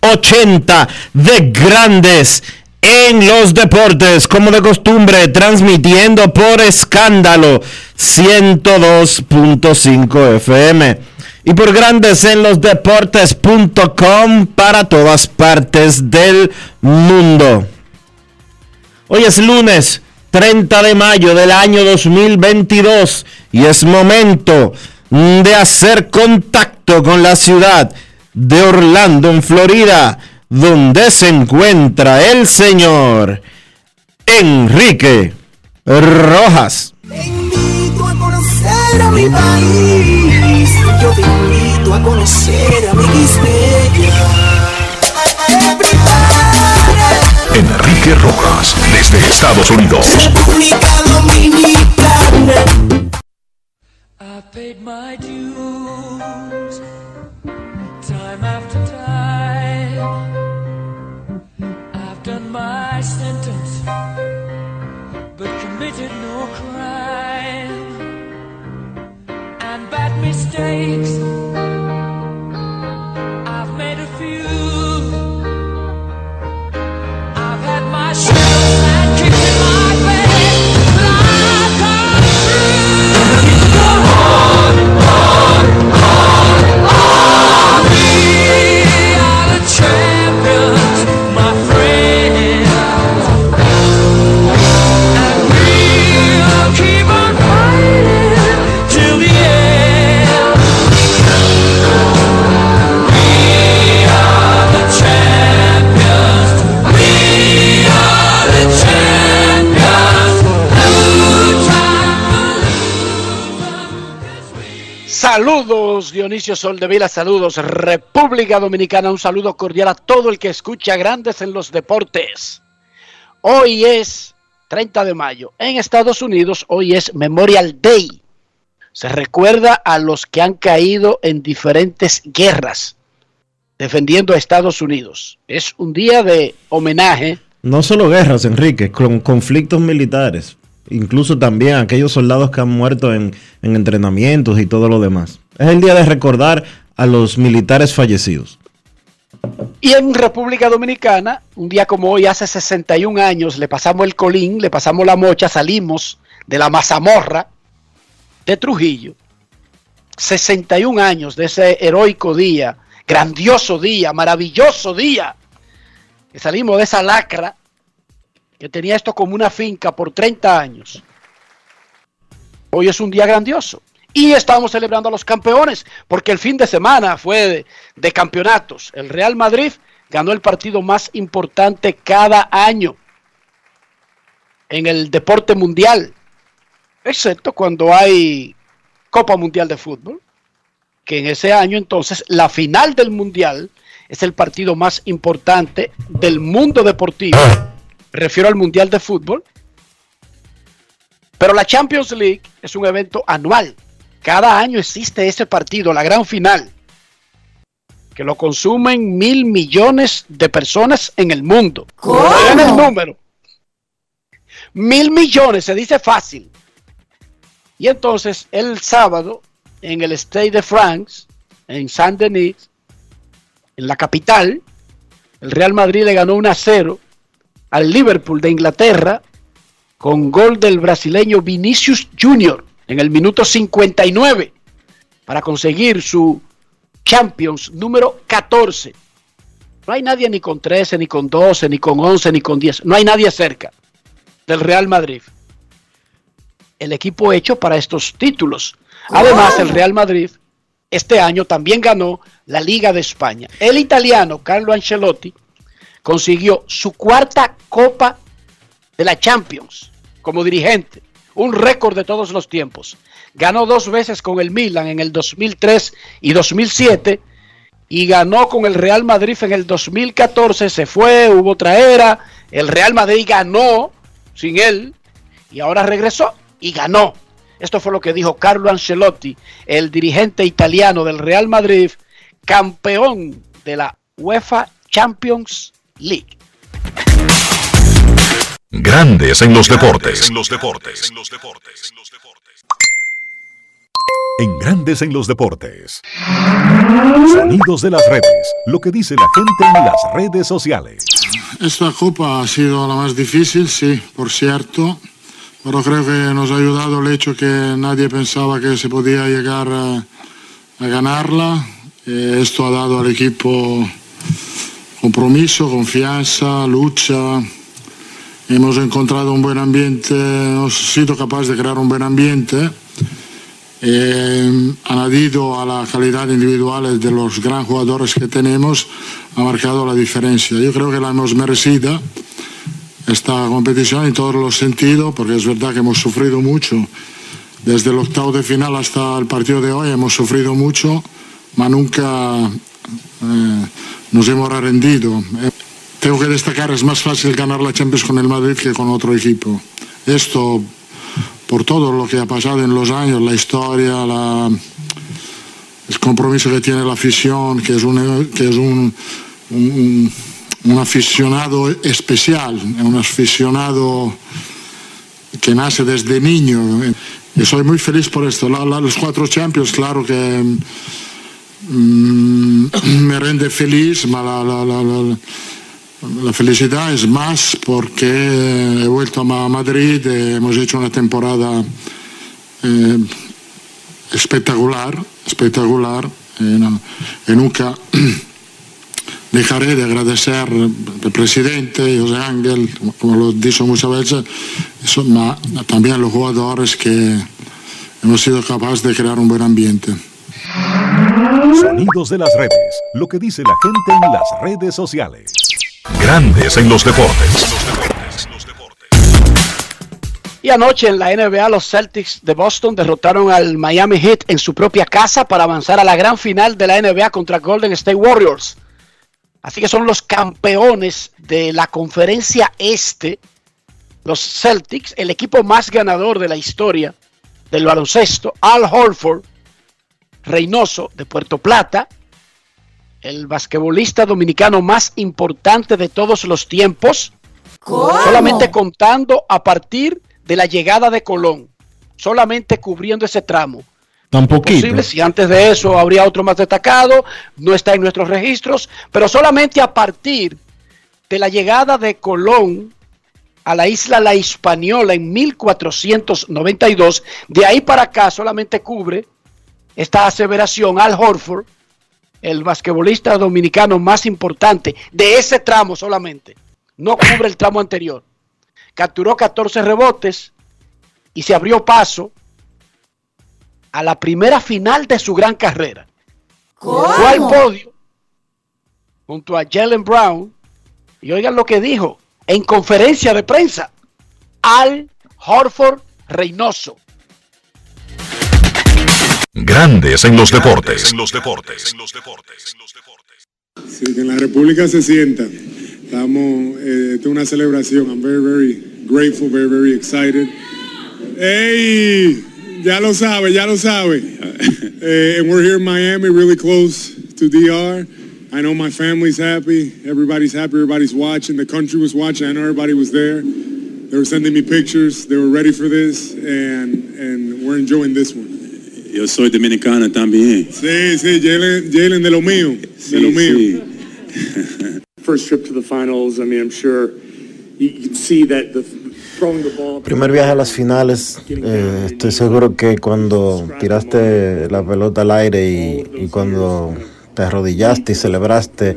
2780 de Grandes en los Deportes, como de costumbre, transmitiendo por escándalo 102.5 FM y por Grandes en los Deportes.com para todas partes del mundo. Hoy es lunes 30 de mayo del año 2022 y es momento de hacer contacto con la ciudad de Orlando, en Florida, donde se encuentra el señor Enrique Rojas. Te invito a conocer a mi país, yo te invito a conocer a mi Enrique Rojas, desde Estados Unidos. República Dominicana. I paid my dues mistakes, Saludos Dionisio Soldevila, saludos República Dominicana, un saludo cordial a todo el que escucha Grandes en los Deportes. Hoy es 30 de mayo. En Estados Unidos hoy es Memorial Day. Se recuerda a los que han caído en diferentes guerras defendiendo a Estados Unidos. Es un día de homenaje No solo guerras, Enrique, con conflictos militares, incluso también aquellos soldados que han muerto en, en entrenamientos y todo lo demás. Es el día de recordar a los militares fallecidos. Y en República Dominicana, un día como hoy, hace 61 años, le pasamos el colín, le pasamos la mocha, salimos de la mazamorra de Trujillo. 61 años de ese heroico día, grandioso día, maravilloso día, que salimos de esa lacra que tenía esto como una finca por 30 años. Hoy es un día grandioso. Y estamos celebrando a los campeones, porque el fin de semana fue de, de campeonatos. El Real Madrid ganó el partido más importante cada año en el deporte mundial, excepto cuando hay Copa Mundial de Fútbol, que en ese año entonces la final del mundial es el partido más importante del mundo deportivo. Me refiero al Mundial de Fútbol. Pero la Champions League es un evento anual. Cada año existe ese partido, la gran final. que lo consumen mil millones de personas en el mundo. Oigan el número. Mil millones, se dice fácil. Y entonces el sábado, en el Stade de France, en Saint-Denis, en la capital, el Real Madrid le ganó 1 a 0 al Liverpool de Inglaterra con gol del brasileño Vinicius Junior en el minuto 59 para conseguir su Champions número 14. No hay nadie ni con 13, ni con 12, ni con 11, ni con 10. No hay nadie cerca del Real Madrid. El equipo hecho para estos títulos. Además, el Real Madrid este año también ganó la Liga de España. El italiano Carlo Ancelotti consiguió su cuarta Copa de la Champions como dirigente, un récord de todos los tiempos. Ganó dos veces con el Milan en el 2003 y 2007 y ganó con el Real Madrid en el 2014. Se fue, hubo otra era. El Real Madrid ganó sin él y ahora regresó y ganó. Esto fue lo que dijo Carlo Ancelotti, el dirigente italiano del Real Madrid, campeón de la UEFA Champions League. Grandes en los deportes. En los deportes. En los deportes. En Grandes en los deportes. Sonidos de las redes. Lo que dice la gente en las redes sociales. Esta copa ha sido la más difícil, sí, por cierto, pero creo que nos ha ayudado el hecho que nadie pensaba que se podía llegar a, a ganarla. Eh, esto ha dado al equipo compromiso, confianza, lucha. Hemos encontrado un buen ambiente, hemos sido capaces de crear un buen ambiente. Eh, añadido a la calidad individual de los gran jugadores que tenemos, ha marcado la diferencia. Yo creo que la hemos merecida esta competición en todos los sentidos, porque es verdad que hemos sufrido mucho. Desde el octavo de final hasta el partido de hoy hemos sufrido mucho, pero nunca eh, nos hemos rendido. Eh, tengo que destacar, es más fácil ganar la Champions con el Madrid que con otro equipo. Esto por todo lo que ha pasado en los años, la historia, la, el compromiso que tiene la afición, que es un, que es un, un, un aficionado especial, un aficionado que nace desde niño. Y soy muy feliz por esto. Los cuatro Champions, claro que me rende feliz, la, felicidad es más porque he vuelto a Ma- Madrid, eh, hemos hecho una temporada eh, espectacular, espectacular, y nunca dejaré de agradecer al presidente José Ángel, como- lo he dicho muchas veces, también a los jugadores que hemos sido capaces de crear un buen ambiente. Sonidos de las redes. Lo que dice la gente en las redes sociales. Grandes en los deportes. Y anoche en la NBA los Celtics de Boston derrotaron al Miami Heat en su propia casa para avanzar a la gran final de la NBA contra Golden State Warriors. Así que son los campeones de la conferencia este, los Celtics, el equipo más ganador de la historia del baloncesto, Al Horford, Reynoso de Puerto Plata, el basquetbolista dominicano más importante de todos los tiempos, solamente contando a partir de la llegada de Colón, solamente cubriendo ese tramo. Tan poquito. Posible, si antes de eso habría otro más destacado, no está en nuestros registros, pero solamente a partir de la llegada de Colón a la isla La Hispaniola en 1492, de ahí para acá solamente cubre esta aseveración Al Horford, el basquetbolista dominicano más importante de ese tramo solamente, no cubre el tramo anterior. Capturó 14 rebotes y se abrió paso a la primera final de su gran carrera. Fue al podio junto a Jalen Brown y oigan lo que dijo en conferencia de prensa. Al Horford Reynoso. Grandes en los deportes. En los deportes. En los deportes. Sí, que en la República se sienta. Estamos, eh, esto es una celebración. I'm very, very grateful, very, very excited. Hey, ya lo sabe, ya lo sabe. Eh, and we're here in Miami, really close to DR. I know my family's happy. Everybody's happy. Everybody's watching. The country was watching. I know everybody was there. They were sending me pictures. They were ready for this, and and we're enjoying this one. Yo soy dominicana también. Sí, sí, Jalen, Jalen de lo mío, de lo mío. First trip to the finals. I mean, I'm sure you, can see that the throwing the ball. Primer viaje a las finales, eh, estoy seguro que cuando tiraste la pelota al aire y, y cuando te arrodillaste y celebraste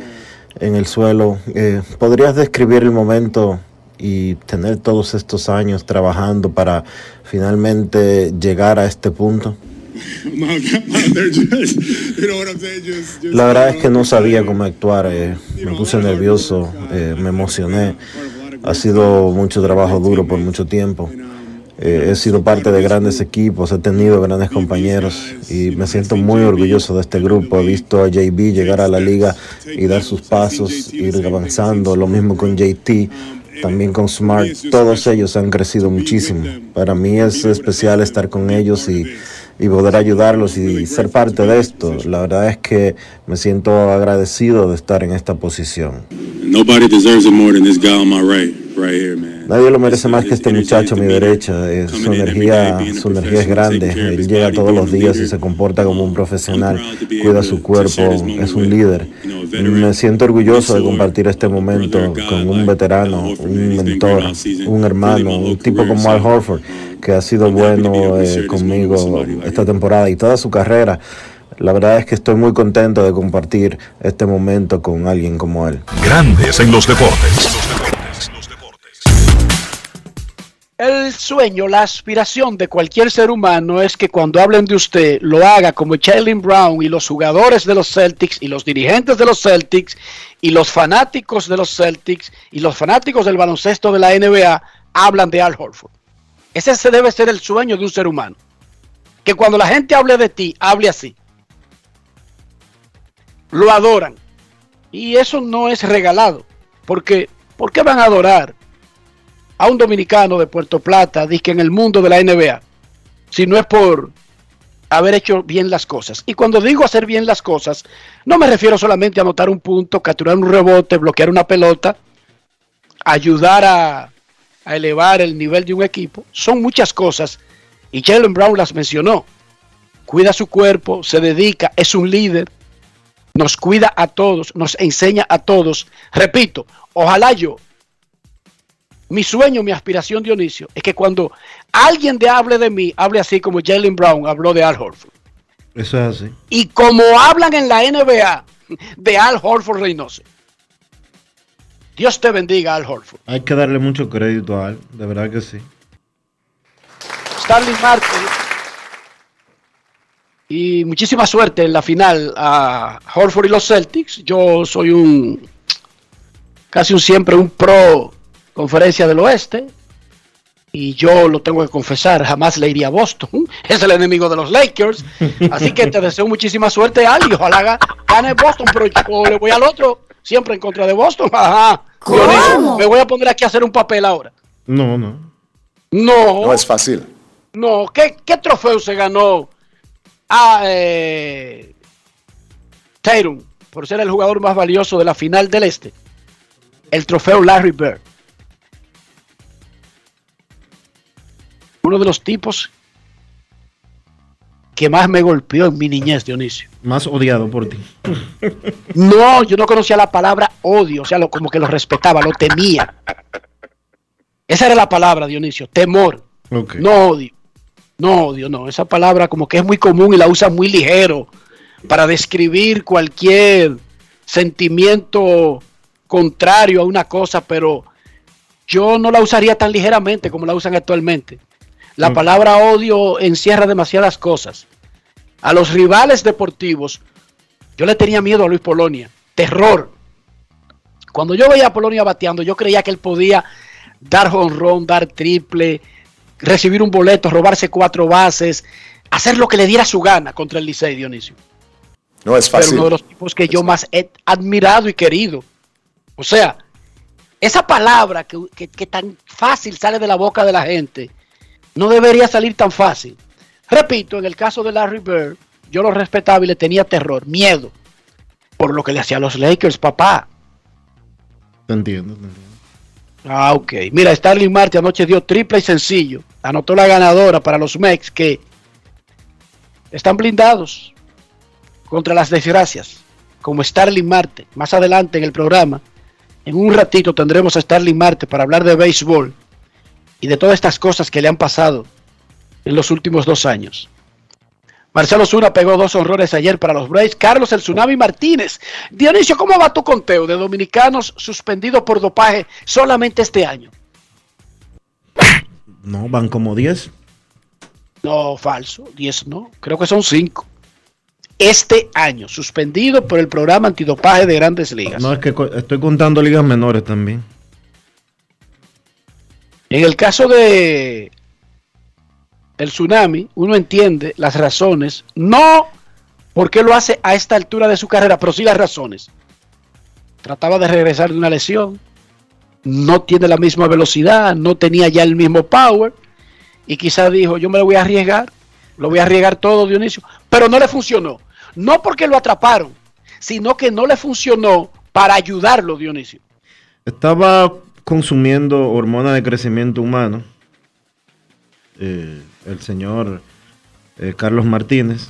en el suelo, eh, ¿podrías describir el momento y tener todos estos años trabajando para finalmente llegar a este punto? La verdad es que no sabía cómo actuar, eh, me puse nervioso, eh, me emocioné. Ha sido mucho trabajo duro por mucho tiempo. Eh, he sido parte de grandes equipos, he tenido grandes compañeros y me siento muy orgulloso de este grupo. He visto a JB llegar a la liga y dar sus pasos, ir avanzando, lo mismo con JT, también con Smart. Todos ellos han crecido muchísimo. Para mí es especial estar con ellos y, y poder ayudarlos y ser parte de esto. La verdad es que me siento agradecido de estar en esta posición. Nobody deserves it more than this guy on my right, right here, man. Nadie lo merece más que este muchacho a mi derecha. Eh, su energía, su energía es grande. Él llega todos los días y se comporta como un profesional. Cuida su cuerpo. Es un líder. Me siento orgulloso de compartir este momento con un veterano, un mentor, un hermano, un tipo como Al Horford, que ha sido bueno eh, conmigo esta temporada y toda su carrera. La verdad es que estoy muy contento de compartir este momento con alguien como él. Grandes en los deportes. El sueño, la aspiración de cualquier ser humano es que cuando hablen de usted lo haga como Jalen Brown y los jugadores de los Celtics y los dirigentes de los Celtics y los fanáticos de los Celtics y los fanáticos del baloncesto de la NBA hablan de Al Horford. Ese se debe ser el sueño de un ser humano. Que cuando la gente hable de ti, hable así. Lo adoran. Y eso no es regalado. Porque, ¿por qué van a adorar a un dominicano de Puerto Plata, que en el mundo de la NBA, si no es por haber hecho bien las cosas. Y cuando digo hacer bien las cosas, no me refiero solamente a anotar un punto, capturar un rebote, bloquear una pelota, ayudar a, a elevar el nivel de un equipo. Son muchas cosas y Jalen Brown las mencionó. Cuida su cuerpo, se dedica, es un líder, nos cuida a todos, nos enseña a todos. Repito, ojalá yo mi sueño, mi aspiración, Dionisio, es que cuando alguien de hable de mí, hable así como Jalen Brown habló de Al Horford. Eso es así. Y como hablan en la NBA de Al Horford Reynoso. Dios te bendiga, Al Horford. Hay que darle mucho crédito a Al, de verdad que sí. Stanley Marte. Y muchísima suerte en la final a Horford y los Celtics. Yo soy un casi un siempre un pro conferencia del oeste. Y yo lo tengo que confesar, jamás le iría a Boston. Es el enemigo de los Lakers. Así que te deseo muchísima suerte, Ali. Ojalá gane Boston, pero yo le voy al otro, siempre en contra de Boston. Ajá. Dionisio, me voy a poner aquí a hacer un papel ahora. No, no. No. No es fácil. No, ¿qué, qué trofeo se ganó a eh, Tatum por ser el jugador más valioso de la final del Este? El trofeo Larry Bird. Uno de los tipos que más me golpeó en mi niñez, Dionisio. Más odiado por ti. No, yo no conocía la palabra odio, o sea, lo, como que lo respetaba, lo temía. Esa era la palabra, Dionisio, temor. No odio. No odio, no. Esa palabra como que es muy común y la usan muy ligero para describir cualquier sentimiento contrario a una cosa, pero yo no la usaría tan ligeramente como la usan actualmente. La Ok. palabra odio encierra demasiadas cosas. A los rivales deportivos, yo le tenía miedo a Luis Polonia. Terror. Cuando yo veía a Polonia bateando, yo creía que él podía dar jonrón, dar triple, recibir un boleto, robarse cuatro bases, hacer lo que le diera su gana contra el Licey, Dionisio. No es Pero fácil. uno de los tipos que yo más he admirado y querido. O sea, esa palabra que, que- que tan fácil sale de la boca de la gente, no debería salir tan fácil. Repito, en el caso de Larry Bird, yo lo respetaba y le tenía terror, miedo. por lo que le hacía a los Lakers, papá. Te entiendo, te entiendo. Ah, ok. Mira, Starling Marte anoche dio triple y sencillo. Anotó la ganadora para los Mex que están blindados contra las desgracias, como Starling Marte. Más adelante en el programa, en un ratito tendremos a Starling Marte para hablar de béisbol y de todas estas cosas que le han pasado en los últimos dos años. Marcelo Zuna pegó dos honrores ayer para los Braves. Carlos el Tsunami Martínez. Dionisio, ¿cómo va tu conteo de dominicanos suspendidos por dopaje solamente este año? No, van como 10. No, falso. 10 no. Creo que son 5. Este año, suspendido por el programa antidopaje de grandes ligas. No, es que estoy contando ligas menores también. En el caso de el tsunami, uno entiende las razones, no por qué lo hace a esta altura de su carrera, pero sí las razones. Trataba de regresar de una lesión, no tiene la misma velocidad, no tenía ya el mismo power, y quizás dijo, yo me lo voy a arriesgar, lo voy a arriesgar todo, Dionisio, pero no le funcionó. No porque lo atraparon, sino que no le funcionó para ayudarlo, Dionisio. Estaba consumiendo hormona de crecimiento humano. eh, el señor eh, Carlos Martínez.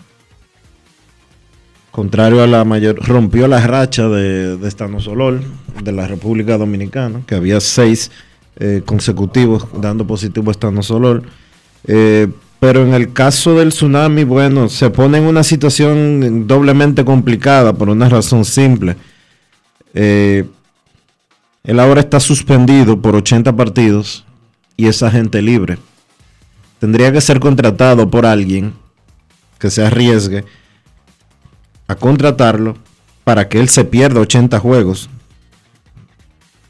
Contrario a la mayor, rompió la racha de, de de la República Dominicana, que había seis eh, consecutivos dando positivo a pero en el caso del tsunami, bueno, se pone en una situación doblemente complicada por una razón simple. Él ahora está suspendido por 80 partidos y es agente libre. Tendría que ser contratado por alguien que se arriesgue a contratarlo para que él se pierda 80 juegos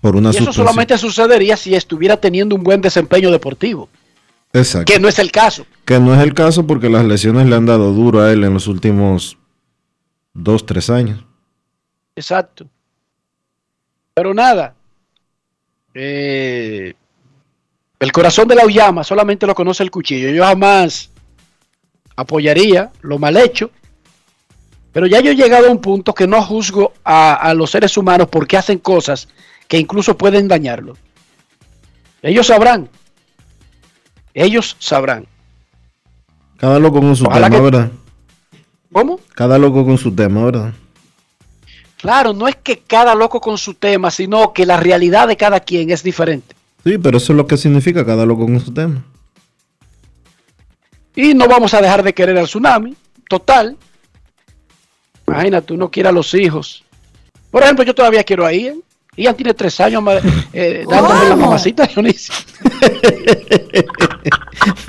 por una y eso suspensión. solamente sucedería si estuviera teniendo un buen desempeño deportivo, Exacto. que no es el caso. Que no es el caso porque las lesiones le han dado duro a él en los últimos 2, 3 años. Exacto. Pero nada. Eh, el corazón de la Uyama solamente lo conoce el cuchillo. Yo jamás apoyaría lo mal hecho. Pero ya yo he llegado a un punto que no juzgo a, a los seres humanos porque hacen cosas que incluso pueden dañarlo. Ellos sabrán. Ellos sabrán. Cada loco con su Ojalá tema, que- ¿verdad? ¿Cómo? Cada loco con su tema, ¿verdad? Claro, no es que cada loco con su tema, sino que la realidad de cada quien es diferente. Sí, pero eso es lo que significa cada loco con su tema. Y no vamos a dejar de querer al tsunami. Total. Imagínate, uno quiere a los hijos. Por ejemplo, yo todavía quiero a Ian. Ian tiene tres años eh, dándome la mamacita, Dionisio.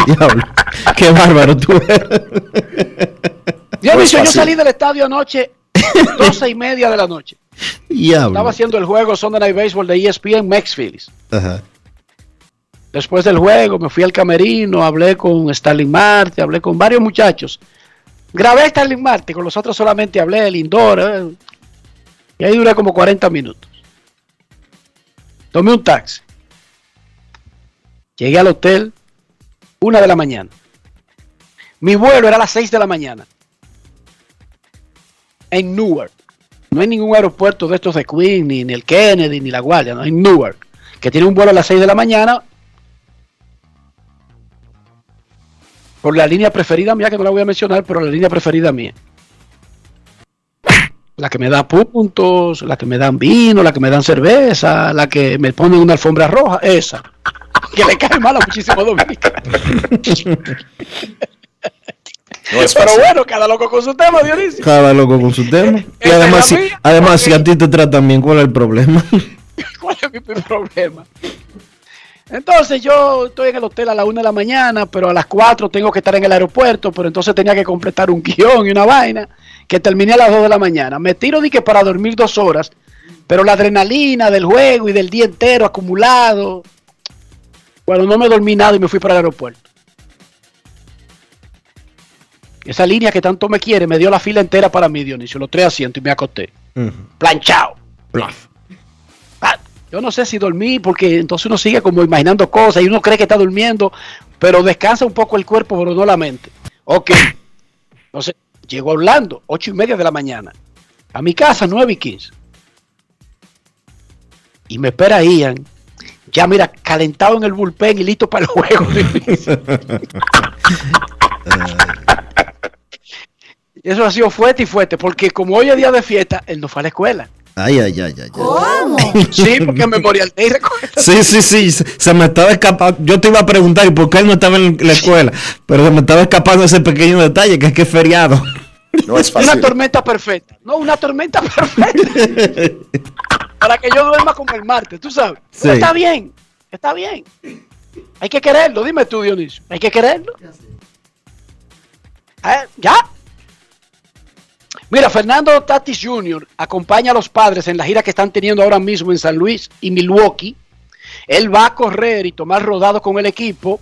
Diablo, qué bárbaro tú eres. Dionisio, yo salí del estadio anoche, doce y media de la noche. Diablo. Estaba haciendo el juego Sunday Night Baseball de ESPN Max Phillies. Ajá. Después del juego me fui al camerino, hablé con Starling Marte, hablé con varios muchachos. Grabé a Starling Marte, con los otros solamente hablé, Lindor. eh, y ahí duré como 40 minutos. Tomé un taxi. Llegué al hotel, una de la mañana. Mi vuelo era a las 6 de la mañana. En Newark. No hay ningún aeropuerto de estos de Queen, ni, ni el Kennedy, ni la Guardia, no, en Newark. Que tiene un vuelo a las 6 de la mañana. Por la línea preferida mía, que no la voy a mencionar, pero la línea preferida mía. La que me da puntos, la que me dan vino, la que me dan cerveza, la que me ponen una alfombra roja, esa. Que le cae mal a muchísimos dominicanos. Pero bueno, cada loco con su tema, Dionisio. Cada loco con su tema. Y Esa además, si, mía. además si a ti te tratan bien, ¿cuál es el problema? ¿Cuál es mi problema? Entonces yo estoy en el hotel a la una de la mañana, pero a las 4 tengo que estar en el aeropuerto, pero entonces tenía que completar un guion y una vaina que terminé a las 2 de la mañana. Me tiro de que para dormir dos horas, pero la adrenalina del juego y del día entero acumulado, bueno, no me dormí nada y me fui para el aeropuerto. Esa línea que tanto me quiere me dio la fila entera para mí, Dionisio, los tres asientos y me acosté. Planchado. Ah, Yo no sé si dormí porque entonces uno sigue como imaginando cosas y uno cree que está durmiendo, pero descansa un poco el cuerpo, pero no la mente. Ok. Entonces, llegó a Orlando, ocho y media de la mañana. a mi casa 9 y 15. Y me espera Ian, ya mira, calentado en el bullpen y listo para el juego. Eso ha sido fuerte y fuerte, porque como hoy es día de fiesta, él no fue a la escuela. Ay, ay, ay, ay. ¿Cómo? Sí, porque Memorial Day recuerda. Sí, sí, sí, se, me estaba escapando. Yo te iba a preguntar, ¿y por qué él no estaba en la escuela? Pero se me estaba escapando ese pequeño detalle, que es que es feriado. No es Una fácil. tormenta perfecta. No, una tormenta perfecta. Para que yo duerma como el martes, tú sabes. Sí. Está bien, está bien. Hay que quererlo, dime tú, Dionisio. Hay que quererlo. ¿Ya? Mira, Fernando Tatis Jr. acompaña a los padres en la gira que están teniendo ahora mismo en San Luis y Milwaukee. Él va a correr y tomar rodado con el equipo.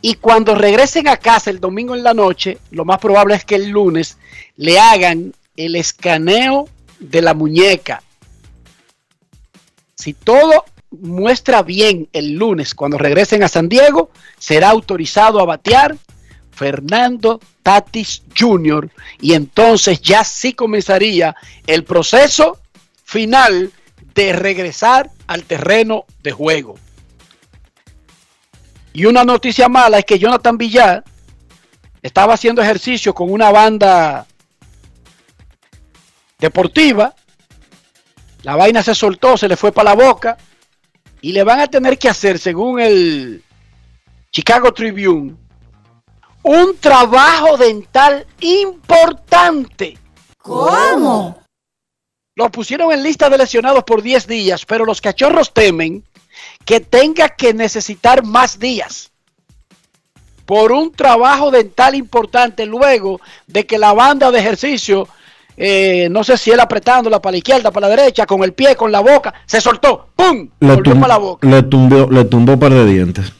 Y cuando regresen a casa el domingo en la noche, lo más probable es que el lunes le hagan el escaneo de la muñeca. Si todo muestra bien el lunes cuando regresen a San Diego, será autorizado a batear Fernando Tatis Jr. Y entonces ya sí comenzaría el proceso final de regresar al terreno de juego. Y una noticia mala es que Jonathan Villar estaba haciendo ejercicio con una banda deportiva. La vaina se soltó, se le fue para la boca. Y le van a tener que hacer, según el Chicago Tribune, un trabajo dental importante. ¿Cómo? Lo pusieron en lista de lesionados por 10 días, pero los cachorros temen que tenga que necesitar más días por un trabajo dental importante luego de que la banda de ejercicio, eh, no sé si él apretándola para la izquierda, para la derecha, con el pie, con la boca, se soltó, ¡pum! Le, Volvió tum- para la boca. le tumbó, le tumbó un par de dientes.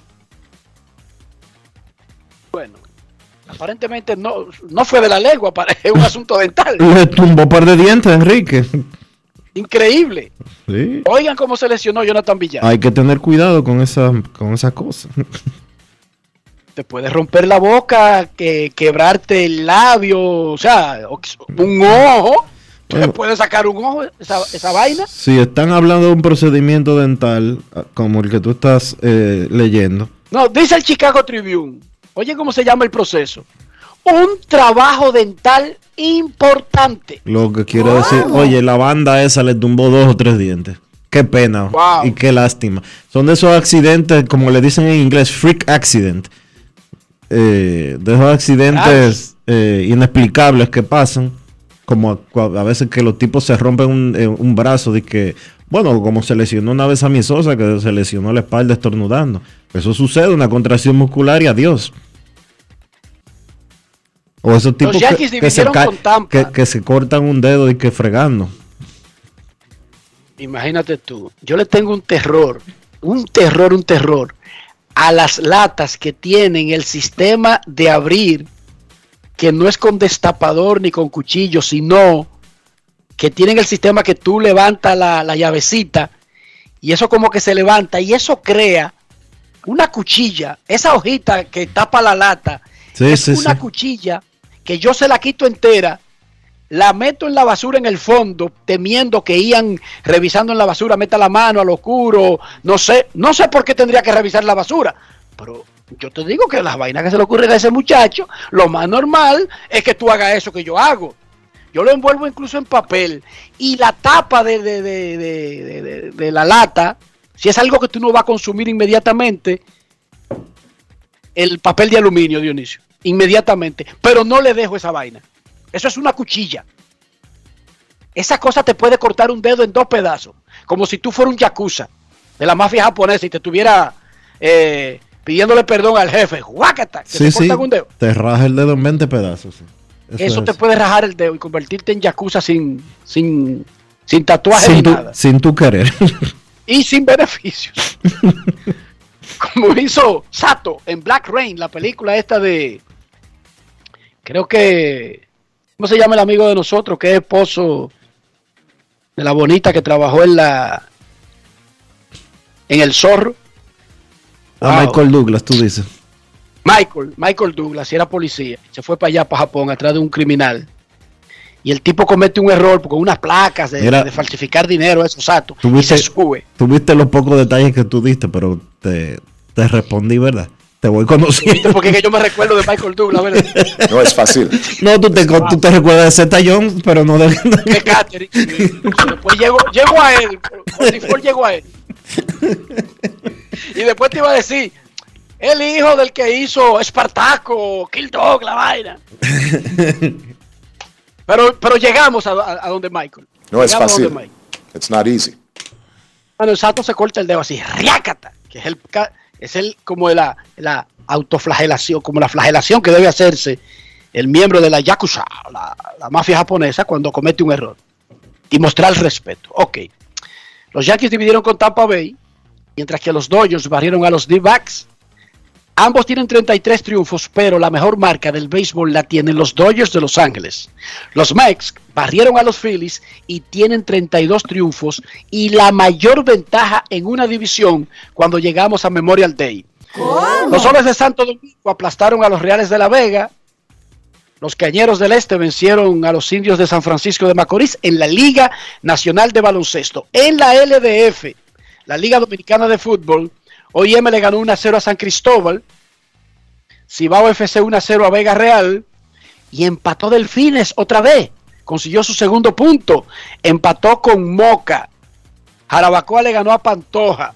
Aparentemente no, no fue de la lengua, es un asunto dental. Le tumbó un par de dientes, Enrique. Increíble. Sí. Oigan cómo se lesionó Jonathan Villar. Hay que tener cuidado con esa, con esa cosa. te puedes romper la boca, que, quebrarte el labio, o sea, un ojo. Te Bueno. puedes sacar un ojo, esa, esa vaina. Si están hablando de un procedimiento dental ah, como el que tú estás eh, leyendo, No, dice el Chicago Tribune. Oye, ¿cómo se llama el proceso? Un trabajo dental importante. lo que quiere decir, oye, la banda esa le tumbó dos o tres dientes. Qué pena Wow. y qué lástima. Son de esos accidentes, como le dicen en inglés, freak accident. Eh, de esos accidentes eh, inexplicables que pasan, como a, veces que los tipos se rompen un, eh, un brazo de que, bueno, como se lesionó una vez a mi Sosa, que se lesionó la espalda estornudando. Eso sucede, una contracción muscular y adiós. O esos tipos que, se que se cortan un dedo y que fregando. Imagínate tú. Yo le tengo un terror, un terror, un terror a las latas que tienen el sistema de abrir, que no es con destapador ni con cuchillo, sino que tienen el sistema que tú levantas la, la llavecita y eso como que se levanta y eso crea una cuchilla, esa hojita que tapa la lata, Sí, es sí, una sí. cuchilla que yo se la quito entera, la meto en la basura en el fondo, temiendo que iban revisando en la basura, meta la mano al oscuro, no sé, no sé por qué tendría que revisar la basura, pero yo te digo que las vainas que se le ocurren a ese muchacho, lo más normal es que tú hagas eso que yo hago. Yo lo envuelvo incluso en papel y la tapa de, de- de- de- de- de- de la lata, si es algo que tú no vas a consumir inmediatamente, el papel de aluminio, Dionisio, inmediatamente, pero no le dejo esa vaina. Eso es una cuchilla. Esa cosa te puede cortar un dedo en dos pedazos, como si tú fueras un yakuza de la mafia japonesa y te estuviera eh, pidiéndole perdón al jefe. ¡Guácata! Que Sí, te sí. un dedo. Te raja el dedo en 20 pedazos. sí. Eso, es. te puede rajar el dedo y convertirte en yakuza sin, sin, sin tatuaje ni sin, tu, nada. sin tu querer. Y sin beneficios. Como hizo Sato en Black Rain, la película esta de. Creo que. ¿Cómo se llama el amigo de nosotros? Que es esposo de la bonita que trabajó en la. En el zorro. A Wow. Michael Douglas, tú dices. Michael, Michael Douglas, y era policía. Se fue para allá, para Japón, atrás de un criminal. y el tipo comete un error con unas placas de, Mira. de falsificar dinero, eso, exacto, y Tuviste, se sube. tuviste los pocos detalles que tú diste, pero te, te respondí, ¿verdad? Te voy conociendo. Porque es que yo me recuerdo de Michael Douglas, ¿verdad? No es fácil. No, tú te, tú te recuerdas de Zeta Jones, pero no de... de Catherine. Después llego, llego a él, por default llego a él. Y después te iba a decir, el hijo del que hizo Espartaco, Kill Dog, la vaina. Pero, pero llegamos a, a- a donde Michael. No es Llegamos fácil. It's not easy. Bueno, el Sato se corta el dedo así, ¡riácata! Que es el, es el como la, la autoflagelación, como la flagelación que debe hacerse el miembro de la Yakuza, la, la mafia japonesa, cuando comete un error. Y mostrar respeto. Ok. Los Yankees dividieron con Tampa Bay, mientras que los Dodgers barrieron a los D-Backs. Ambos tienen 33 triunfos, pero la mejor marca del béisbol la tienen los Dodgers de Los Ángeles. Los Mex barrieron a los Phillies y tienen 32 triunfos y la mayor ventaja en una división cuando llegamos a Memorial Day. Los Soles de Santo Domingo aplastaron a los Reales de la Vega. Los Cañeros del Este vencieron a los Indios de San Francisco de Macorís en la Liga Nacional de Baloncesto. En la LDF, la Liga Dominicana de Fútbol, OIM le ganó 1 a 0 a San Cristóbal. Cibao FC 1 a 0 a Vega Real. Y empató Delfines otra vez. Consiguió su segundo punto. Empató con Moca. Jarabacoa le ganó a Pantoja.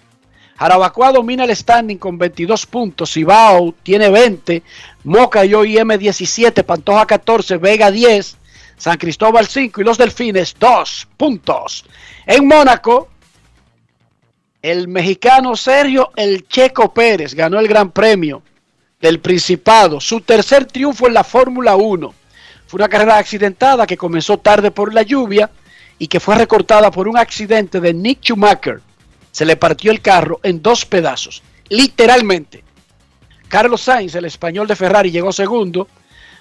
Jarabacoa domina el standing con 22 puntos. Cibao tiene 20. Moca y OIM 17. Pantoja 14. Vega 10. San Cristóbal 5. Y los Delfines 2 puntos. En Mónaco, el mexicano Sergio El Checo Pérez ganó el Gran Premio del Principado. Su tercer triunfo en la Fórmula 1. Fue una carrera accidentada que comenzó tarde por la lluvia y que fue recortada por un accidente de Nick Schumacher. Se le partió el carro en dos pedazos, literalmente. Carlos Sainz, el español de Ferrari, llegó segundo.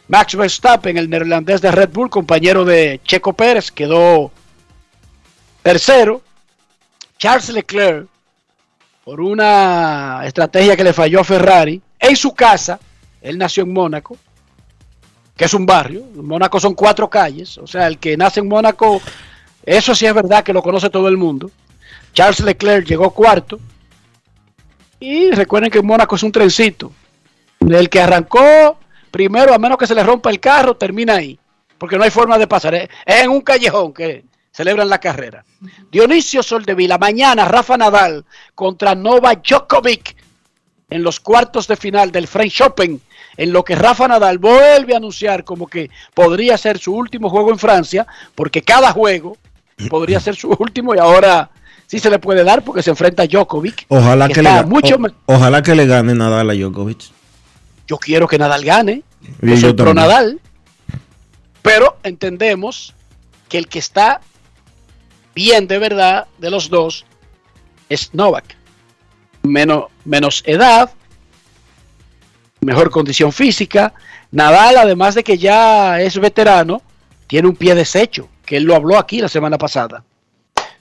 Max Verstappen, el neerlandés de Red Bull, compañero de Checo Pérez, quedó tercero. Charles Leclerc, por una estrategia que le falló a Ferrari, en su casa, él nació en Mónaco, que es un barrio, en Mónaco son cuatro calles, o sea, el que nace en Mónaco, eso sí es verdad que lo conoce todo el mundo. Charles Leclerc llegó cuarto, y recuerden que Mónaco es un trencito, el que arrancó primero, a menos que se le rompa el carro, termina ahí, porque no hay forma de pasar, es en un callejón que celebran la carrera. Dionisio Soldevila, mañana Rafa Nadal contra Novak Djokovic en los cuartos de final del French Open, en lo que Rafa Nadal vuelve a anunciar como que podría ser su último juego en Francia, porque cada juego podría ser su último y ahora sí se le puede dar porque se enfrenta a Djokovic. Ojalá que, le, está ga- mucho o- me- ojalá que le gane Nadal a Djokovic. Yo quiero que Nadal gane, yo yo soy pro. Nadal, pero entendemos que el que está bien de verdad de los dos es Novak. Menos, menos edad, mejor condición física. Nadal, además de que ya es veterano, tiene un pie deshecho, que él lo habló aquí la semana pasada.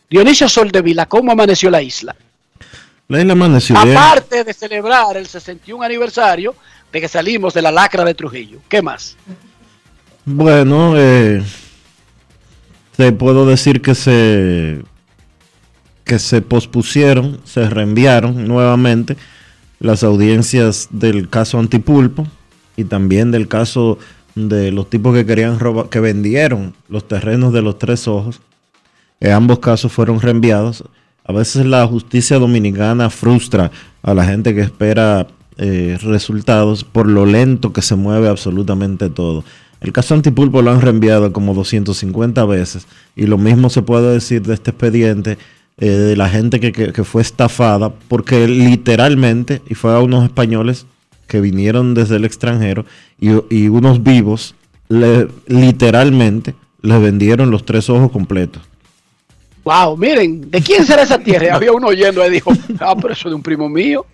Dionisio Soldevila, ¿cómo amaneció la isla? La isla amaneció bien. Aparte de celebrar el 61 aniversario de que salimos de la lacra de Trujillo. ¿Qué más? Bueno, eh, te puedo decir que se que se pospusieron, se reenviaron nuevamente las audiencias del caso Antipulpo y también del caso de los tipos que querían robar, que vendieron los terrenos de los tres ojos. En ambos casos fueron reenviados. A veces la justicia dominicana frustra a la gente que espera eh, resultados por lo lento que se mueve absolutamente todo. El caso Antipulpo lo han reenviado como 250 veces y lo mismo se puede decir de este expediente eh, de la gente que, que- que fue estafada porque literalmente, y fue a unos españoles que vinieron desde el extranjero y, y unos vivos, le- literalmente les vendieron los tres ojos completos. Wow, miren, ¿de quién será esa tierra? Había uno oyendo y dijo, ah, pero eso es de un primo mío.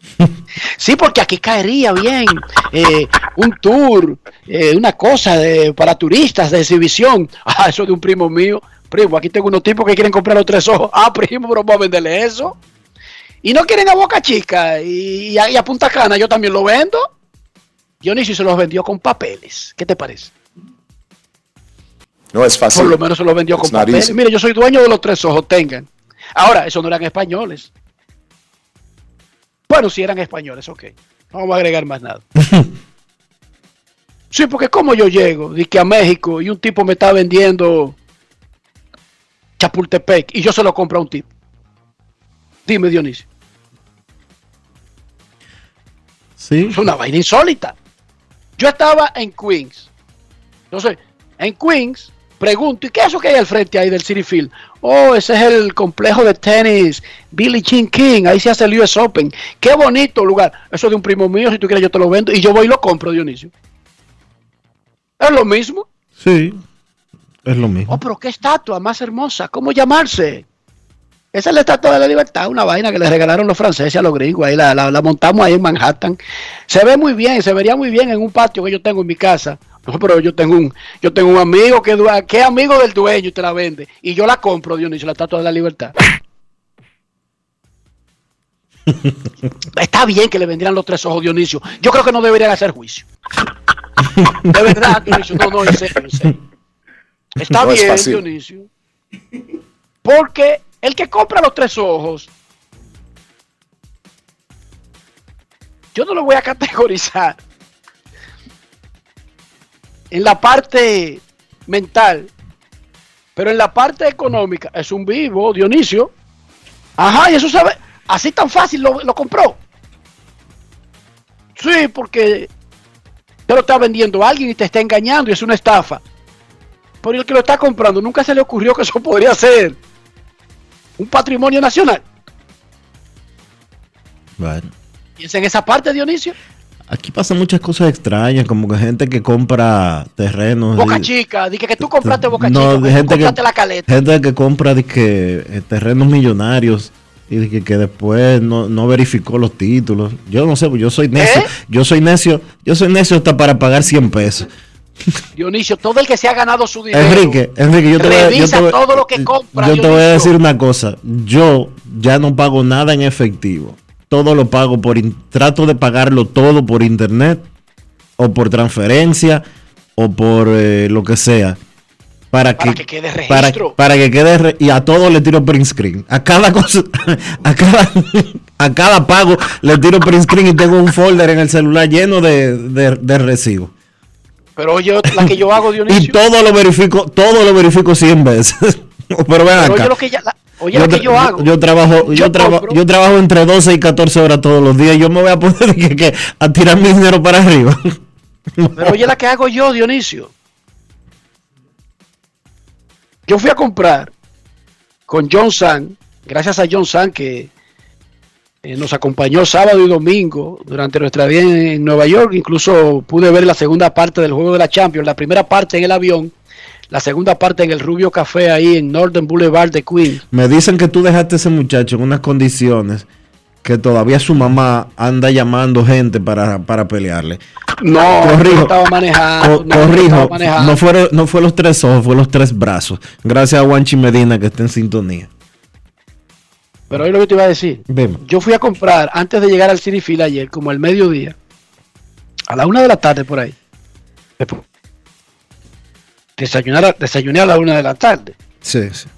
Sí, porque aquí caería bien eh, un tour, eh, una cosa de, para turistas de exhibición. Ah, eso es de un primo mío. Primo, aquí tengo unos tipos que quieren comprar los tres ojos. Ah, primo, pero vamos a venderle eso. Y no quieren a Boca Chica y, y a, y a Punta Cana, yo también lo vendo. Dionisio se los vendió con papeles. ¿Qué te parece? No es fácil. Por lo menos se lo vendió con It's not papel. easy. Mire, yo soy dueño de los tres ojos, tengan. Ahora, esos no eran españoles. Bueno, si eran españoles, ok. No vamos a agregar más nada. Sí, porque como yo llego, di que a México y un tipo me está vendiendo Chapultepec y yo se lo compro a un tipo. Dime, Dionisio. Sí. Es una vaina insólita. Yo estaba en Queens. Entonces, en Queens, pregunto, ¿y qué es eso que hay al frente ahí del City Field? Oh, ese es el complejo de tenis Billie Jean King. Ahí se hace el US Open. Qué bonito lugar. Eso es de un primo mío. Si tú quieres, yo te lo vendo. Y yo voy y lo compro, Dionisio. Es lo mismo. Sí. Es lo mismo. Oh, pero qué estatua más hermosa. ¿Cómo llamarse? Esa es la estatua de la libertad, una vaina que le regalaron los franceses a los gringos. Ahí la, la- la montamos ahí en Manhattan. Se ve muy bien, se vería muy bien en un patio que yo tengo en mi casa. No, pero yo tengo un, yo tengo un amigo que, que es amigo del dueño y te la vende. Y yo la compro, Dionisio, la estatua de la libertad. Está bien que le vendieran los tres ojos, Dionisio. Yo creo que no deberían hacer juicio. De verdad, Dionisio. No, no, en serio, en serio. Está No es bien, fácil. Dionisio. Porque el que compra los tres ojos, yo no lo voy a categorizar en la parte mental, pero en la parte económica es un vivo, Dionisio. Ajá, y eso sabe, así tan fácil lo, lo compró. Sí, porque te lo está vendiendo alguien y te está engañando y es una estafa. Pero el que lo está comprando nunca se le ocurrió que eso podría ser un patrimonio nacional. Bueno. Piensa en esa parte, Dionisio. Aquí pasan muchas cosas extrañas, como que gente que compra terrenos. Boca y- Chica, dije que tú compraste Boca no, Chica, tú gente que, compraste la caleta. gente que compra de que, eh, terrenos millonarios y de que, que después no, no verificó los títulos. Yo no sé, pues yo soy necio. ¿Eh? Yo soy necio. Yo soy necio hasta para pagar 100 pesos. Dionisio, todo el que se ha ganado su dinero. Enrique, Enrique, yo te voy a, yo te voy- todo lo que compra. yo te voy a decir una cosa. Yo ya no pago nada en efectivo. Todo lo pago por... trato de pagarlo todo por internet o por transferencia o por eh, lo que sea. Para que, Para que quede registro. para que quede re- y a todo le tiro print screen. A cada cosa, a cada, a cada pago le tiro print screen y tengo un folder en el celular lleno de, de, de recibos. Pero oye, la que yo hago, Y Dionisio. todo lo verifico, todo lo verifico 100 veces. Pero pero acá. oye lo que, ya- la- oye lo Yo, que yo hago. yo trabajo, yo, traba- yo trabajo entre 12 y 14 horas todos los días. Yo me voy a poner que, que a tirar mi dinero para arriba. Pero oye la que hago yo, Dionisio. Yo fui a comprar con John San, gracias a John San que eh, nos acompañó sábado y domingo durante nuestra vida en, en Nueva York. Incluso pude ver la segunda parte del juego de la Champions, la primera parte en el avión, la segunda parte en el Rubio Café ahí en Northern Boulevard de Queens. me dicen que tú dejaste a ese muchacho en unas condiciones que todavía su mamá anda llamando gente para, para pelearle. No, Corrijo. estaba manejando. Co- no, corrijo, estaba manejando. no, fueron, no fue los tres ojos, fue los tres brazos. Gracias a Juanchi Medina que está en sintonía. Pero hoy lo que te iba a decir. Dime. Yo fui a comprar antes de llegar al City Field ayer, como al mediodía, a la una de la tarde por ahí. Después, Desayunar, a- desayuné a la una de la tarde. Sí, sí.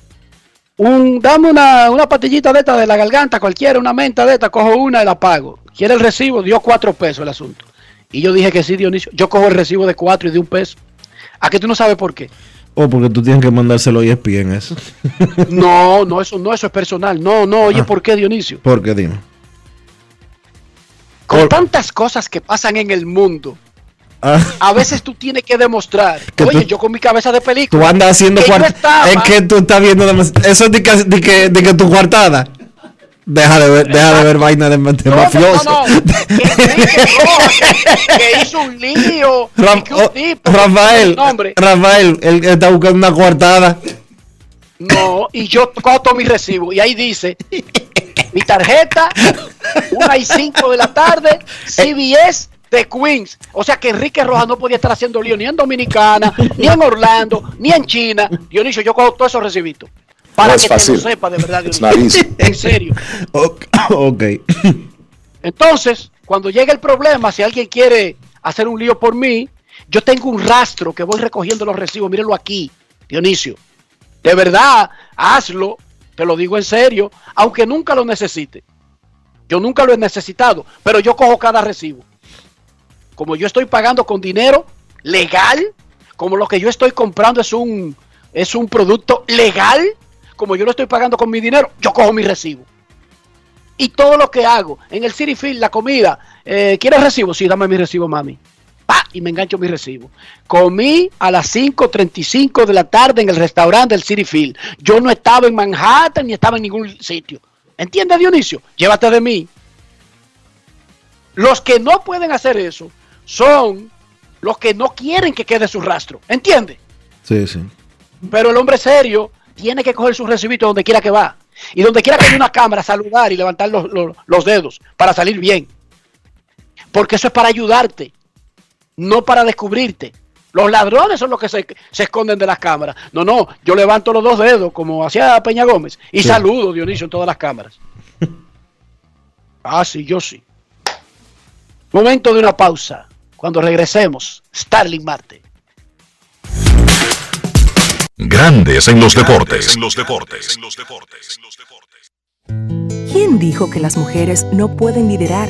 Un, dame una, una patillita de esta de la garganta, cualquiera, una menta de esta, cojo una y la pago. Quiere el recibo, dio cuatro pesos el asunto. Y yo dije que sí, Dionisio. Yo cojo el recibo de cuatro y de un peso. ¿A que tú no sabes por qué? O porque tú tienes que mandárselo a ESPN eso. No, no, eso no, eso es personal. No, no, oye, ¿por qué, Dionisio? Porque dime. Con tantas cosas que pasan en el mundo, Ah, a veces tú tienes que demostrar. Que Oye, tú- yo con mi cabeza de película. tú andas haciendo cuartada. Es que tú estás viendo Eso de que, de que, de que tu cuartada. Deja de ver, deja de ver vaina de, de No, no, mafioso. no, no. Que que hizo un lío. Ra- que un oh, tipo- Rafael. Rafael, él está buscando una coartada. No, y yo cojo mi recibo. Y ahí dice: mi tarjeta, una y cinco de la tarde, CBS de Queens. O sea que Enrique Rojas no podía estar haciendo lío ni en Dominicana, ni en Orlando, ni en China. Dionisio, yo cojo todos esos recibitos. Para No es que fácil. te lo sepa de verdad, Dionisio. En serio. Ok. ok. Entonces, cuando llegue el problema, si alguien quiere hacer un lío por mí, yo tengo un rastro que voy recogiendo los recibos. Mírenlo aquí. Dionisio. De verdad, hazlo, te lo digo en serio, aunque nunca lo necesite. Yo nunca lo he necesitado, pero yo cojo cada recibo. Como yo estoy pagando con dinero legal, como lo que yo estoy comprando es un, es un producto legal, como yo lo estoy pagando con mi dinero, yo cojo mi recibo. Y todo lo que hago en el City Field, la comida, eh, ¿quieres recibo? Sí, dame mi recibo, mami. ¡Pa! Y me engancho mi recibo. Comí a las 5.35 de la tarde en el restaurante del City Field. Yo no estaba en Manhattan ni estaba en ningún sitio. ¿Entiendes, Dionisio? Llévate de mí. Los que no pueden hacer eso son los que no quieren que quede su rastro. ¿Entiendes? Sí, sí. Pero el hombre serio tiene que coger su recibito donde quiera que va. Y donde quiera que haya una cámara, saludar y levantar los, los- los dedos para salir bien. Porque eso es para ayudarte, no para descubrirte. Los ladrones son los que se, se esconden de las cámaras. No, no, yo levanto los dos dedos como hacía Peña Gómez y Sí. saludo, Dionisio, en todas las cámaras. ah, sí, yo sí. Momento de una pausa. Cuando regresemos, Starling Marte. Grandes en los deportes. En los deportes. En los deportes. ¿Quién dijo que las mujeres no pueden liderar?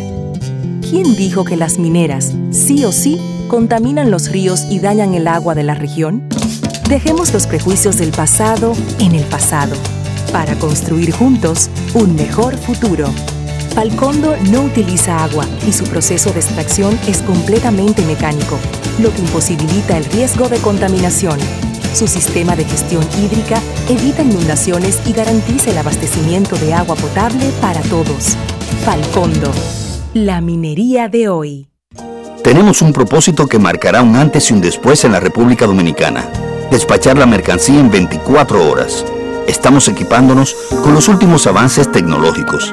¿Quién dijo que las mineras, sí o sí, contaminan los ríos y dañan el agua de la región? Dejemos los prejuicios del pasado en el pasado, para construir juntos un mejor futuro. Falcondo no utiliza agua y su proceso de extracción es completamente mecánico, lo que imposibilita el riesgo de contaminación. Su sistema de gestión hídrica evita inundaciones y garantiza el abastecimiento de agua potable para todos. Falcondo, la minería de hoy. Tenemos un propósito que marcará un antes y un después en la República Dominicana. Despachar la mercancía en 24 horas. Estamos equipándonos con los últimos avances tecnológicos.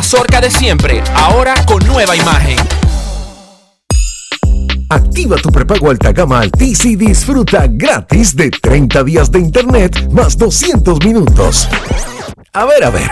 de siempre, ahora con nueva imagen. Activa tu prepago alta gama Altis y disfruta gratis de 30 días de internet más 200 minutos. A ver, a ver,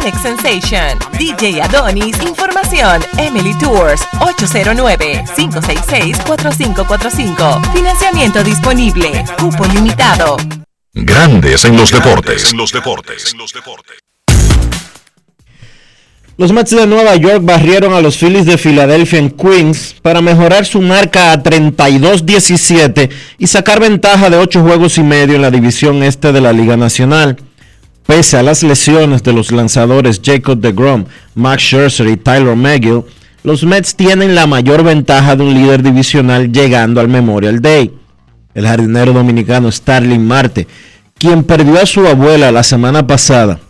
Alex Sensation, DJ Adonis, Información, Emily Tours, 809-566-4545. Financiamiento disponible, cupo limitado. Grandes en los deportes. En los deportes. Los Mets de Nueva York barrieron a los Phillies de Filadelfia en Queens para mejorar su marca a 32-17 y sacar ventaja de 8 juegos y medio en la división este de la Liga Nacional. Pese a las lesiones de los lanzadores Jacob DeGrom, Max Scherzer y Tyler McGill, los Mets tienen la mayor ventaja de un líder divisional llegando al Memorial Day. El jardinero dominicano Starling Marte, quien perdió a su abuela la semana pasada,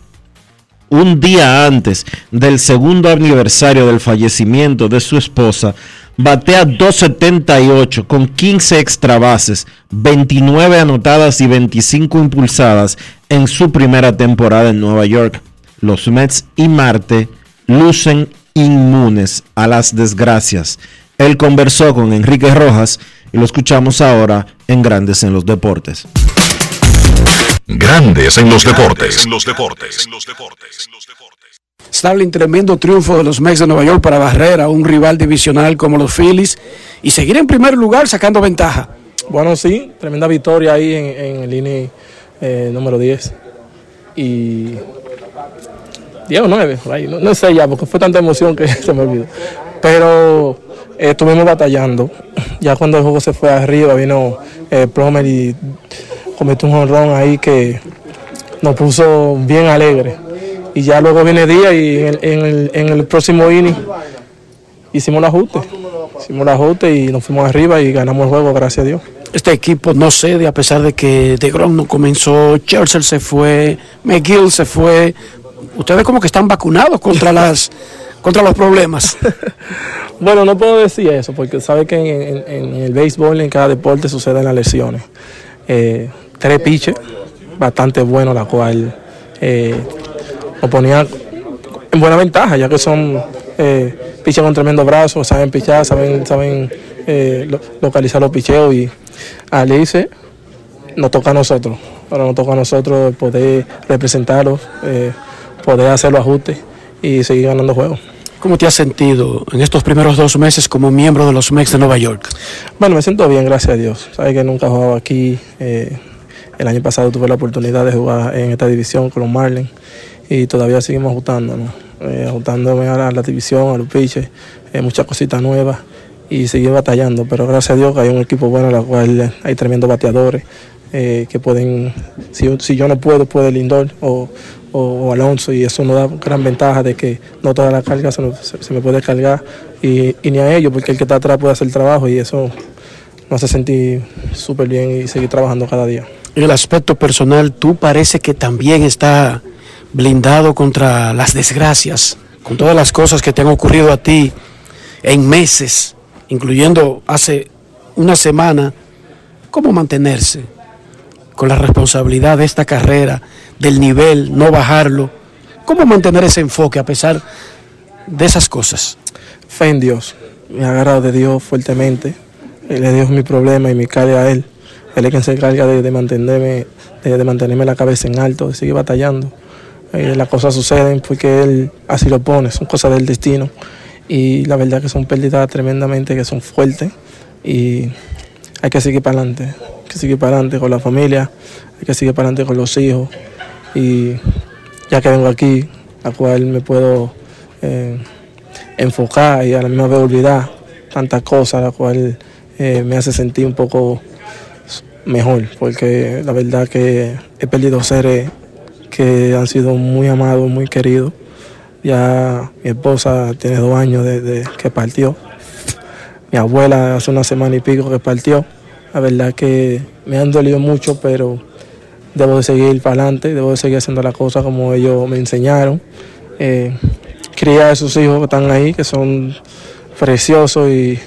un día antes del segundo aniversario del fallecimiento de su esposa, batea 278 con 15 extra bases, 29 anotadas y 25 impulsadas en su primera temporada en Nueva York. Los Mets y Marte lucen inmunes a las desgracias. Él conversó con Enrique Rojas y lo escuchamos ahora en Grandes en los Deportes. Grandes en los deportes. En los deportes. Starling, tremendo triunfo de los Mets de Nueva York para barrer a un rival divisional como los Phillies y seguir en primer lugar sacando ventaja. Bueno, sí, tremenda victoria ahí en, el inning eh, número 10. Y 10 o 9, por ahí, no, sé ya, porque fue tanta emoción que se me olvidó. Pero eh, estuvimos batallando. Ya cuando el juego se fue arriba, vino eh, Plomer y cometió un honrón ahí que nos puso bien alegre. Y ya luego viene día y en el, en el, en el próximo inning hicimos el ajuste. Hicimos el ajuste y nos fuimos arriba y ganamos el juego, gracias a Dios. Este equipo no cede a pesar de que DeGrom no comenzó, Churchill se fue, McGill se fue. Ustedes como que están vacunados contra las contra los problemas. Bueno, no puedo decir eso, porque sabe que en, en- en el béisbol, en cada deporte, suceden las lesiones. Eh, tres pitches, bastante buenos, la cual eh, nos ponía en buena ventaja, ya que son eh, pitchers con tremendo brazo, saben pichar, saben, saben eh, lo- localizar los picheos y Alice nos toca a nosotros. Ahora nos toca a nosotros poder representarlos, eh, poder hacer los ajustes y seguir ganando juegos. ¿Cómo te has sentido en estos primeros dos meses como miembro de los Mets de Nueva York? Bueno, me siento bien, gracias a Dios. Sabes que nunca he jugado aquí. el año pasado tuve la oportunidad de jugar en esta división con los Marlins y todavía seguimos ajustándonos, eh, ajustándome a la división, a los pitches, eh, muchas cositas nuevas y seguir batallando. Pero gracias a Dios que hay un equipo bueno, en la cual hay tremendos bateadores eh, que pueden, si, yo no puedo, puede Lindor o, o, Alonso y eso nos da gran ventaja de que no toda la carga se- se me puede cargar y, y ni a ellos, porque el que está atrás puede hacer el trabajo y eso nos hace sentir súper bien y seguir trabajando cada día. En el aspecto personal, tú parece que también está blindado contra las desgracias, con todas las cosas que te han ocurrido a ti en meses, incluyendo hace una semana ¿Cómo mantenerse con la responsabilidad de esta carrera, del nivel, no bajarlo? ¿Cómo mantener ese enfoque a pesar de esas cosas? Fe en Dios. Me he agarrado de Dios fuertemente. Él es Dios mi problema y mi carga a Él. Él es quien se encarga de, mantenerme, de mantenerme la cabeza en alto, de seguir batallando. Eh, las cosas suceden porque Él así lo pone, son cosas del destino. Y la verdad que son pérdidas tremendamente, que son fuertes. Y hay que seguir para adelante. Hay que seguir para adelante con la familia, hay que seguir para adelante con los hijos. Y ya que vengo aquí, a cual me puedo eh, enfocar y a la misma vez olvidar tantas cosas, la cual eh, me hace sentir un poco mejor, porque la verdad que he perdido seres que han sido muy amados, muy queridos. Ya mi esposa tiene dos años desde que partió. Mi abuela hace una semana y pico que partió. La verdad que me han dolido mucho, pero debo de seguir para adelante, debo de seguir haciendo las cosas como ellos me enseñaron. Eh, criar a sus hijos que están ahí, que son preciosos y,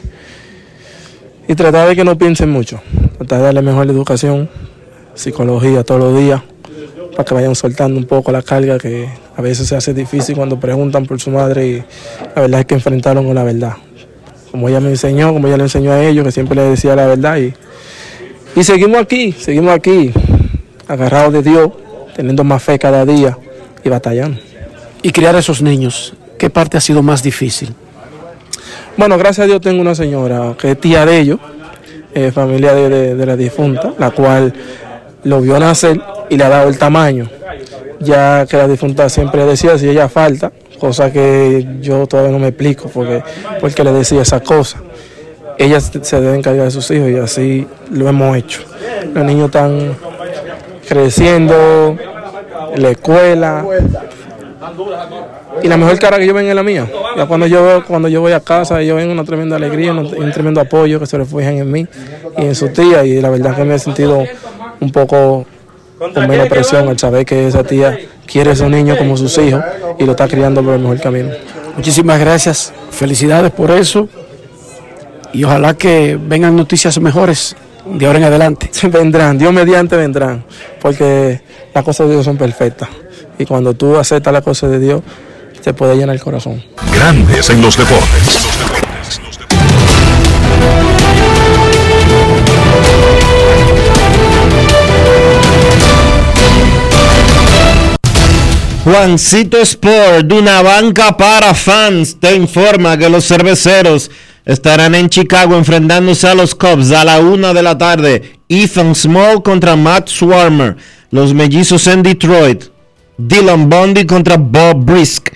y tratar de que no piensen mucho. Tratar de darle mejor educación, psicología todos los días, para que vayan soltando un poco la carga que a veces se hace difícil cuando preguntan por su madre y la verdad es que enfrentaron con la verdad. Como ella me enseñó, como ella le enseñó a ellos, que siempre les decía la verdad y, y seguimos aquí, seguimos aquí, agarrados de Dios, teniendo más fe cada día y batallando. Y criar a esos niños, ¿qué parte ha sido más difícil? Bueno, gracias a Dios tengo una señora que es tía de ellos, eh, familia de, de- de la difunta, la cual lo vio nacer y le ha dado el tamaño. Ya que la difunta siempre decía si ella falta, cosa que yo todavía no me explico porque, porque le decía esa cosa. Ella se debe encargar de sus hijos y así lo hemos hecho. Los niños están creciendo, en la escuela. Y la mejor cara que yo ven es la mía. Ya cuando yo veo- cuando yo voy a casa, ellos ven una tremenda alegría, un, un tremendo apoyo que se refugian en mí y en su tía. Y la verdad que me he sentido un poco con menos presión al saber que esa tía quiere a esos niños como sus hijos y lo está criando por el mejor camino. Muchísimas gracias, felicidades por eso y ojalá que vengan noticias mejores de ahora en adelante. vendrán, Dios mediante vendrán, porque las cosas de Dios son perfectas. Y cuando tú aceptas las cosas de Dios, te puede llenar el corazón. Grandes en los deportes. Juancito Sport, de una banca para fans, te informa que los cerveceros estarán en Chicago enfrentándose a los Cubs a la una de la tarde. Ethan Small contra Matt Swarmer. Los mellizos en Detroit. Dylan Bundy contra Bob Brisk.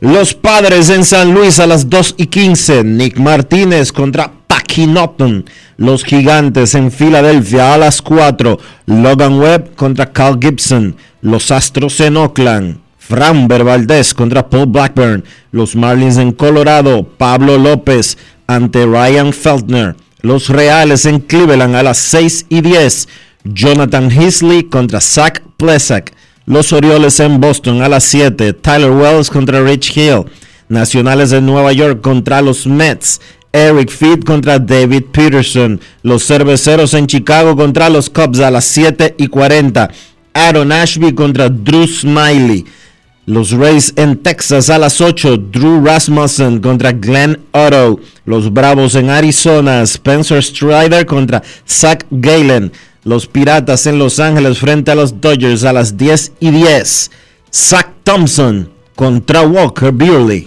Los padres en San Luis a las 2 y 15. Nick Martínez contra Packy Norton. Los gigantes en Filadelfia a las 4. Logan Webb contra Cal Gibson. Los Astros en Oakland. Framber Valdez contra Paul Blackburn. Los Marlins en Colorado. Pablo López ante Ryan Feltner. Los Reales en Cleveland a las 6 y 10. Jonathan Heasley contra Zach Plesak. Los Orioles en Boston a las 7. Tyler Wells contra Rich Hill. Nacionales de Nueva York contra los Mets. Eric Feed contra David Peterson. Los Cerveceros en Chicago contra los Cubs a las 7 y 40. Aaron Ashby contra Drew Smiley. Los Rays en Texas a las 8. Drew Rasmussen contra Glenn Otto. Los Bravos en Arizona. Spencer Strider contra Zach Galen. Los Piratas en Los Ángeles frente a los Dodgers a las 10 y 10. Zach Thompson contra Walker Buehler.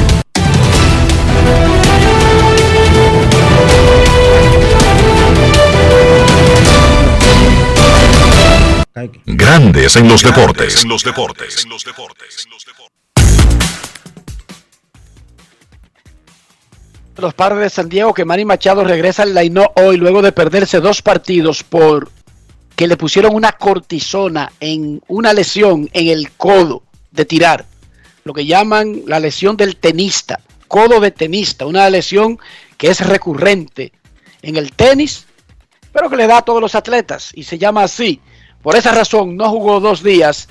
Grandes en los deportes. En los deportes. los padres de San Diego que Manny Machado regresa al line hoy luego de perderse dos partidos por que le pusieron una cortisona en una lesión en el codo de tirar, lo que llaman la lesión del tenista, codo de tenista, una lesión que es recurrente en el tenis, pero que le da a todos los atletas y se llama así. Por esa razón no jugó dos días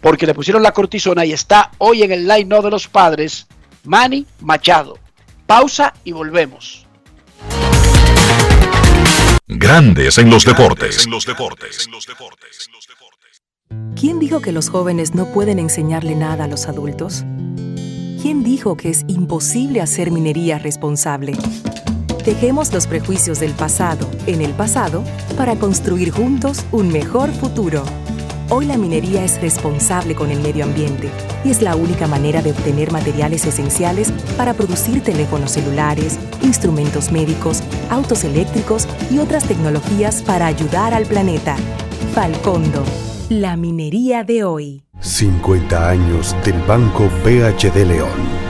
porque le pusieron la cortisona y está hoy en el line de los padres Manny Machado. Pausa y volvemos. Grandes en los deportes. ¿Quién dijo que los jóvenes no pueden enseñarle nada a los adultos? ¿Quién dijo que es imposible hacer minería responsable? Dejemos los prejuicios del pasado en el pasado para construir juntos un mejor futuro. Hoy la minería es responsable con el medio ambiente y es la única manera de obtener materiales esenciales para producir teléfonos celulares, instrumentos médicos, autos eléctricos y otras tecnologías para ayudar al planeta. Falcondo, la minería de hoy. 50 años del Banco BHD León.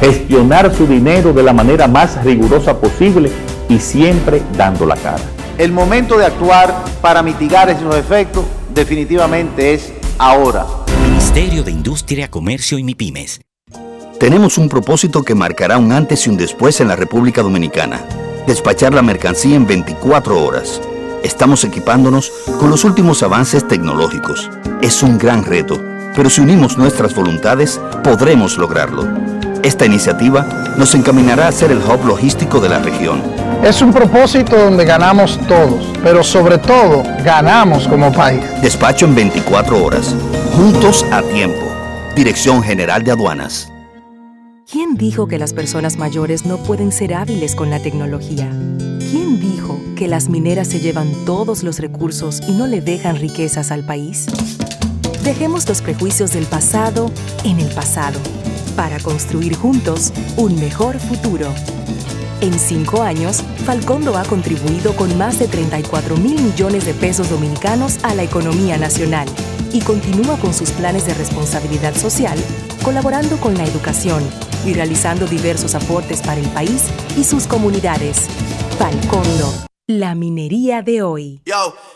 gestionar su dinero de la manera más rigurosa posible y siempre dando la cara. El momento de actuar para mitigar esos efectos definitivamente es ahora. Ministerio de Industria, Comercio y MIPIMES. Tenemos un propósito que marcará un antes y un después en la República Dominicana. Despachar la mercancía en 24 horas. Estamos equipándonos con los últimos avances tecnológicos. Es un gran reto, pero si unimos nuestras voluntades, podremos lograrlo. Esta iniciativa nos encaminará a ser el hub logístico de la región. Es un propósito donde ganamos todos, pero sobre todo ganamos como país. Despacho en 24 horas, juntos a tiempo. Dirección General de Aduanas. ¿Quién dijo que las personas mayores no pueden ser hábiles con la tecnología? ¿Quién dijo que las mineras se llevan todos los recursos y no le dejan riquezas al país? Dejemos los prejuicios del pasado en el pasado para construir juntos un mejor futuro. En cinco años, Falcondo ha contribuido con más de 34 mil millones de pesos dominicanos a la economía nacional y continúa con sus planes de responsabilidad social, colaborando con la educación y realizando diversos aportes para el país y sus comunidades. Falcondo, la minería de hoy.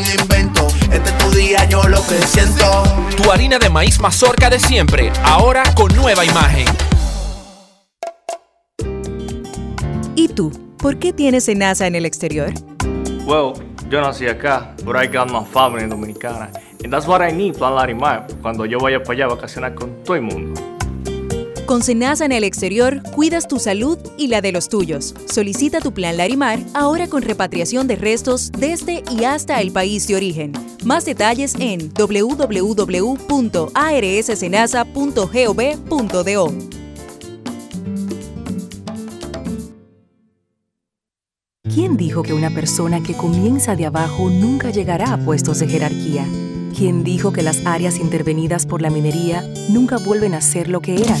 algún invento. Este es tu día, yo lo que siento. Tu harina de maíz mazorca de siempre, ahora con nueva imagen. ¿Y tú? ¿Por qué tienes NASA en el exterior? Well, yo nací acá, but I got my family dominicana. And that's what I need, Plan Larimar, cuando yo vaya para allá a vacacionar con todo el mundo. Con Senasa en el exterior, cuidas tu salud y la de los tuyos. Solicita tu plan Larimar ahora con repatriación de restos desde y hasta el país de origen. Más detalles en www.arssenasa.gov.do. ¿Quién dijo que una persona que comienza de abajo nunca llegará a puestos de jerarquía? ¿Quién dijo que las áreas intervenidas por la minería nunca vuelven a ser lo que eran?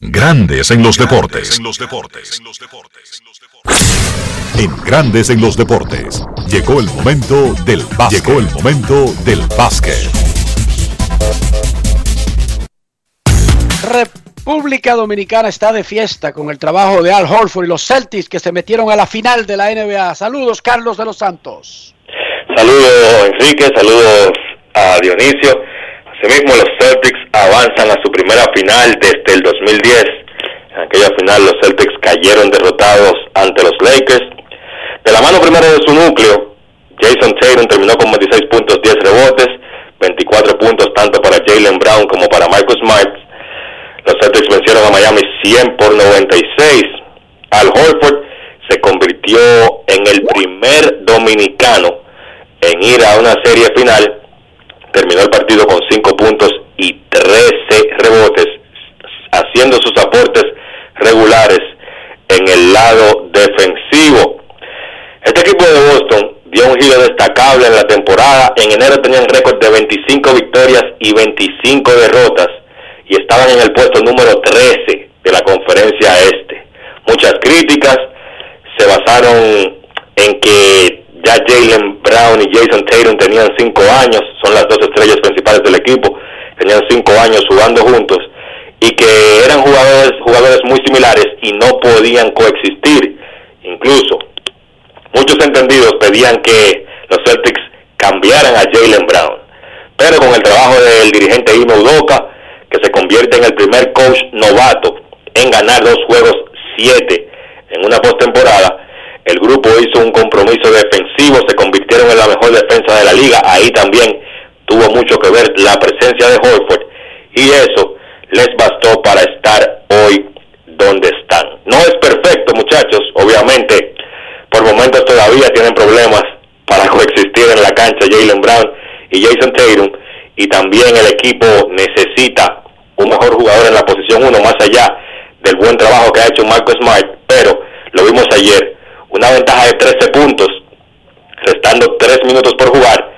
Grandes en los deportes. En los deportes. En Grandes en los deportes. Llegó el momento del básquet. Llegó el momento del básquet. República Dominicana está de fiesta con el trabajo de Al Horford y los Celtics que se metieron a la final de la NBA. Saludos, Carlos de los Santos. Saludos, Enrique. Saludos a Dionisio. Asimismo, los Celtics avanzan a su primera final desde el 2010. En aquella final, los Celtics cayeron derrotados ante los Lakers. De la mano primero de su núcleo, Jason Tatum terminó con 26 puntos, 10 rebotes, 24 puntos tanto para Jalen Brown como para Marcus Smart. Los Celtics vencieron a Miami 100 por 96. Al Horford se convirtió en el primer dominicano en ir a una serie final. Terminó el partido con 5 puntos y 13 rebotes, haciendo sus aportes regulares en el lado defensivo. Este equipo de Boston dio un giro destacable en la temporada. En enero tenían récord de 25 victorias y 25 derrotas y estaban en el puesto número 13 de la conferencia este. Muchas críticas se basaron en que ya Jalen Brown y Jason Tatum tenían 5 años, son las dos estrellas principales del equipo, tenían 5 años jugando juntos y que eran jugadores, jugadores muy similares y no podían coexistir. Incluso muchos entendidos pedían que los Celtics cambiaran a Jalen Brown. Pero con el trabajo del dirigente Imo Udoka, que se convierte en el primer coach novato en ganar dos juegos siete en una postemporada, el grupo hizo un compromiso defensivo, se convirtieron en la mejor defensa de la liga. Ahí también tuvo mucho que ver la presencia de Horford. Y eso les bastó para estar hoy donde están. No es perfecto, muchachos, obviamente, por momentos todavía tienen problemas para coexistir en la cancha Jalen Brown y Jason Tatum, y también el equipo necesita un mejor jugador en la posición 1, más allá del buen trabajo que ha hecho Marco Smart, pero lo vimos ayer, una ventaja de 13 puntos, restando 3 minutos por jugar,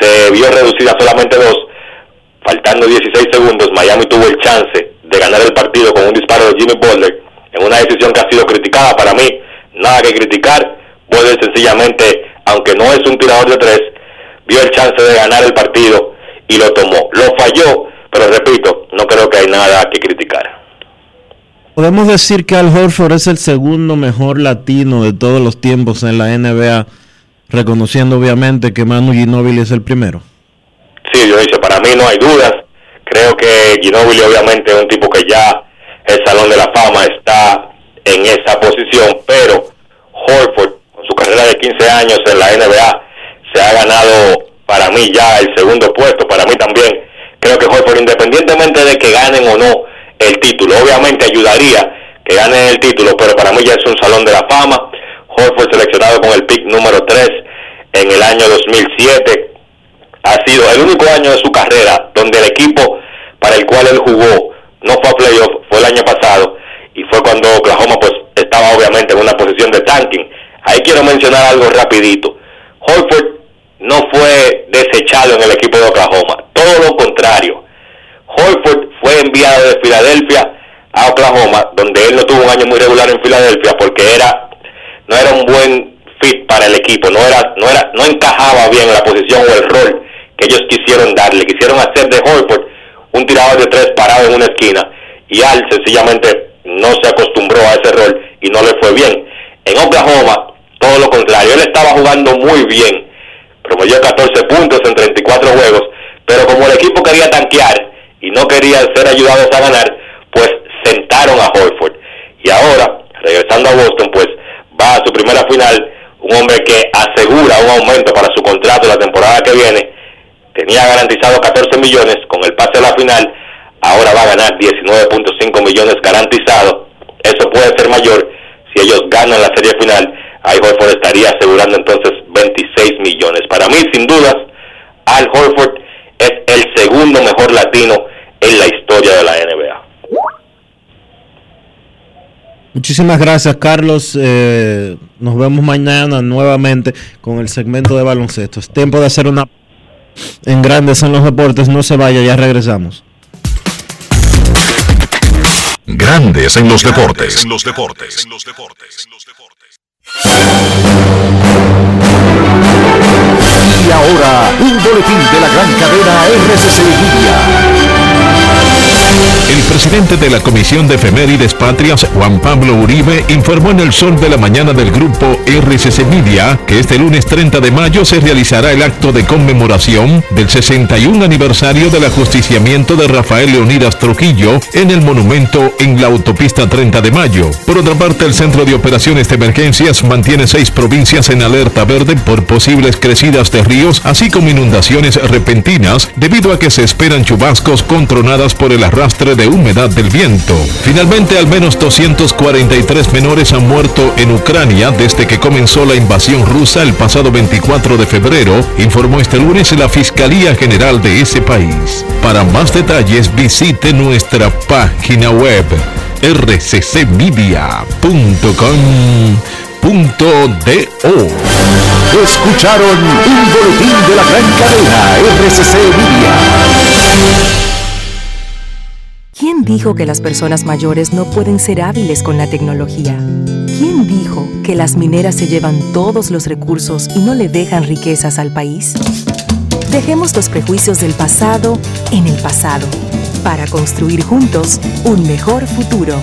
se vio reducida solamente 2, faltando 16 segundos, Miami tuvo el chance de ganar el partido con un disparo de Jimmy Butler, en una decisión que ha sido criticada para mí, nada que criticar, Butler sencillamente, aunque no es un tirador de tres, vio el chance de ganar el partido y lo tomó. Lo falló, pero repito, no creo que hay nada que criticar. Podemos decir que Al Horford es el segundo mejor latino de todos los tiempos en la NBA, reconociendo obviamente que Manu Ginóbili es el primero. Sí, yo dice, para mí no hay dudas. Creo que Ginóbili obviamente es un tipo que ya el Salón de la Fama está en esa posición, pero Horford, con su carrera de 15 años en la NBA, se ha ganado para mí ya el segundo puesto, para mí también. Creo que Horford, independientemente de que ganen o no el título, obviamente ayudaría que ganen el título, pero para mí ya es un salón de la fama. Horford seleccionado con el pick número 3 en el año 2007. Ha sido el único año de su carrera donde el equipo para el cual él jugó no fue a playoff, fue el año pasado y fue cuando Oklahoma pues estaba obviamente en una posición de tanking. Ahí quiero mencionar algo rapidito. Horford no fue desechado en el equipo de Oklahoma, todo lo contrario. Horford fue enviado de Filadelfia a Oklahoma, donde él no tuvo un año muy regular en Filadelfia porque era no era un buen fit para el equipo, no era no era no encajaba bien en la posición o el rol que ellos quisieron darle, quisieron hacer de Horford un tirador de tres parado en una esquina y Al sencillamente no se acostumbró a ese rol y no le fue bien. En Oklahoma, todo lo contrario, él estaba jugando muy bien, promedió 14 puntos en 34 juegos, pero como el equipo quería tanquear y no quería ser ayudados a ganar, pues sentaron a Horford. Y ahora, regresando a Boston, pues va a su primera final, un hombre que asegura un aumento para su contrato la temporada que viene, tenía garantizado 14 millones con el pase a la final, ahora va a ganar 19.5 millones garantizados. Eso puede ser mayor si ellos ganan la serie final Al Horford estaría asegurando entonces 26 millones. Para mí, sin dudas, Al Horford es el segundo mejor latino en la historia de la NBA. Muchísimas gracias, Carlos. Eh, nos vemos mañana nuevamente con el segmento de baloncesto. Es tiempo de hacer una en Grandes en los Deportes. No se vaya, ya regresamos. Grandes en los deportes. En los deportes. En los deportes. Y ahora, un boletín de la gran cadena RCC Media. El presidente de la Comisión de Efemérides Patrias, Juan Pablo Uribe, informó en el sol de la mañana del grupo RCC Media que este lunes 30 de mayo se realizará el acto de conmemoración del 61 aniversario del ajusticiamiento de Rafael Leonidas Trujillo en el monumento en la autopista 30 de mayo. Por otra parte, el Centro de Operaciones de Emergencias mantiene seis provincias en alerta verde por posibles crecidas de ríos, así como inundaciones repentinas, debido a que se esperan chubascos contronadas por el arrastre de humedad del viento. Finalmente, al menos 243 menores han muerto en Ucrania desde que comenzó la invasión rusa el pasado 24 de febrero, informó este lunes la Fiscalía General de ese país. Para más detalles, visite nuestra página web rccmedia.com.do. Escucharon un boletín de la gran cadena RCC Media. ¿Quién dijo que las personas mayores no pueden ser hábiles con la tecnología? ¿Quién dijo que las mineras se llevan todos los recursos y no le dejan riquezas al país? Dejemos los prejuicios del pasado en el pasado para construir juntos un mejor futuro.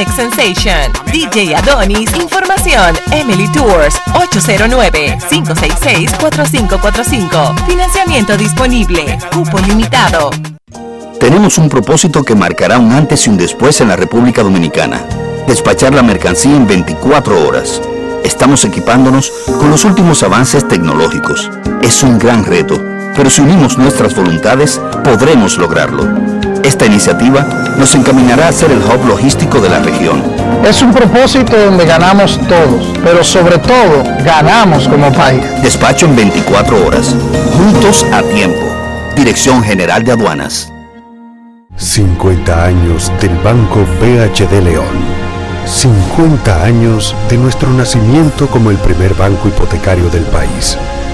Alex Sensation, DJ Adonis, Información, Emily Tours, 809-566-4545. Financiamiento disponible, cupo limitado. Tenemos un propósito que marcará un antes y un después en la República Dominicana. Despachar la mercancía en 24 horas. Estamos equipándonos con los últimos avances tecnológicos. Es un gran reto, pero si unimos nuestras voluntades, podremos lograrlo. Esta iniciativa nos encaminará a ser el hub logístico de la región. Es un propósito donde ganamos todos, pero sobre todo ganamos como país. Despacho en 24 horas. Juntos a tiempo. Dirección General de Aduanas. 50 años del Banco BHD León. 50 años de nuestro nacimiento como el primer banco hipotecario del país,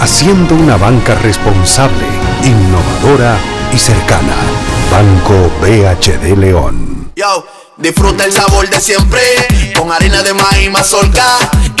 haciendo una banca responsable, innovadora y cercana. Banco BHD León. Yo, disfruta el sabor de siempre, con harina de maíz mazorca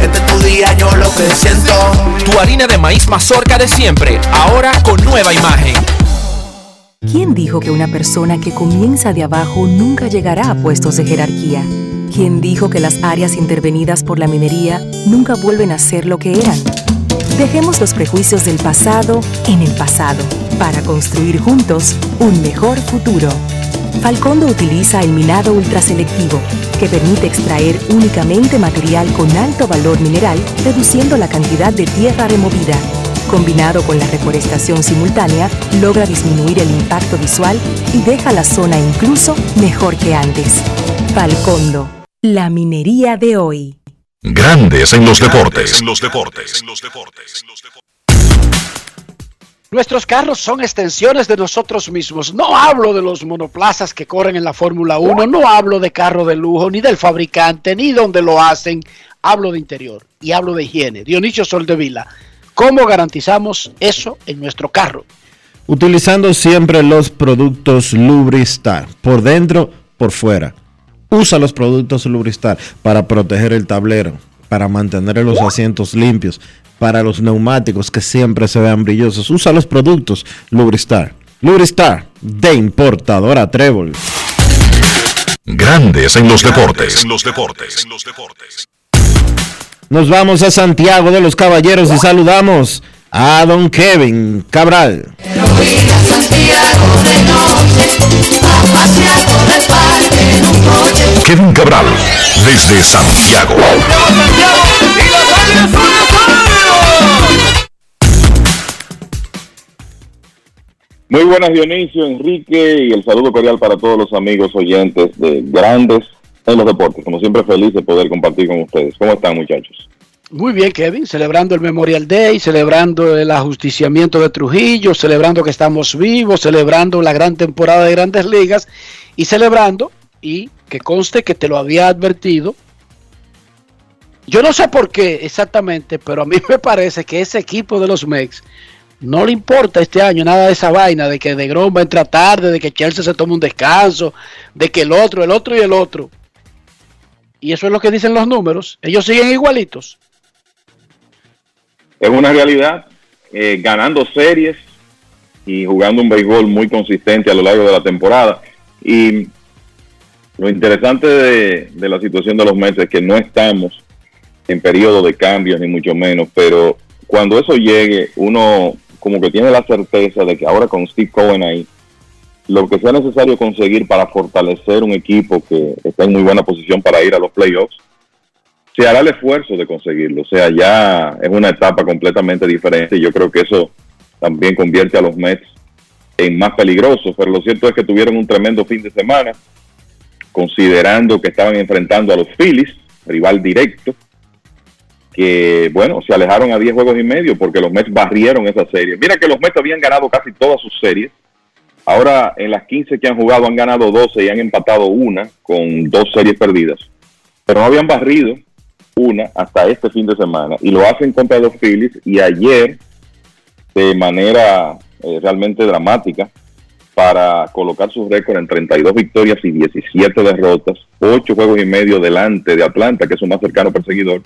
Este es tu día, yo lo que siento. Tu harina de maíz mazorca de siempre, ahora con nueva imagen. ¿Quién dijo que una persona que comienza de abajo nunca llegará a puestos de jerarquía? ¿Quién dijo que las áreas intervenidas por la minería nunca vuelven a ser lo que eran? Dejemos los prejuicios del pasado en el pasado para construir juntos un mejor futuro. Falcondo utiliza el minado ultraselectivo, que permite extraer únicamente material con alto valor mineral, reduciendo la cantidad de tierra removida. Combinado con la reforestación simultánea, logra disminuir el impacto visual y deja la zona incluso mejor que antes. Falcondo, la minería de hoy. Grandes en los deportes. En los deportes. Nuestros carros son extensiones de nosotros mismos. No hablo de los monoplazas que corren en la Fórmula 1, no hablo de carro de lujo, ni del fabricante, ni donde lo hacen. Hablo de interior y hablo de higiene. Dionisio Soldevila, ¿cómo garantizamos eso en nuestro carro? Utilizando siempre los productos Lubristar, por dentro, por fuera. Usa los productos Lubristar para proteger el tablero, para mantener los asientos limpios, para los neumáticos que siempre se vean brillosos. Usa los productos Lubristar. Lubristar, de importadora Trébol. Grandes en los deportes. En los deportes. Nos vamos a Santiago de los Caballeros y saludamos a don Kevin Cabral. Kevin Cabral, desde Santiago. Muy buenas Dionisio, Enrique y el saludo cordial para todos los amigos oyentes de Grandes en los Deportes. Como siempre feliz de poder compartir con ustedes. ¿Cómo están muchachos? Muy bien, Kevin, celebrando el Memorial Day, celebrando el ajusticiamiento de Trujillo, celebrando que estamos vivos, celebrando la gran temporada de grandes ligas y celebrando, y que conste que te lo había advertido, yo no sé por qué exactamente, pero a mí me parece que ese equipo de los Mex no le importa este año nada de esa vaina, de que de Grom va a entrar tarde, de que Chelsea se tome un descanso, de que el otro, el otro y el otro. Y eso es lo que dicen los números. Ellos siguen igualitos. Es una realidad, eh, ganando series y jugando un béisbol muy consistente a lo largo de la temporada. Y lo interesante de, de la situación de los Mets es que no estamos en periodo de cambios, ni mucho menos, pero cuando eso llegue, uno como que tiene la certeza de que ahora con Steve Cohen ahí, lo que sea necesario conseguir para fortalecer un equipo que está en muy buena posición para ir a los playoffs, se hará el esfuerzo de conseguirlo. O sea, ya es una etapa completamente diferente y yo creo que eso también convierte a los Mets en más peligrosos. Pero lo cierto es que tuvieron un tremendo fin de semana, considerando que estaban enfrentando a los Phillies, rival directo, que, bueno, se alejaron a 10 juegos y medio porque los Mets barrieron esa serie. Mira que los Mets habían ganado casi todas sus series. Ahora, en las 15 que han jugado, han ganado 12 y han empatado una con dos series perdidas. Pero no habían barrido una hasta este fin de semana. Y lo hacen contra los Phillies. Y ayer, de manera eh, realmente dramática, para colocar su récord en 32 victorias y 17 derrotas, 8 juegos y medio delante de Atlanta, que es su más cercano perseguidor,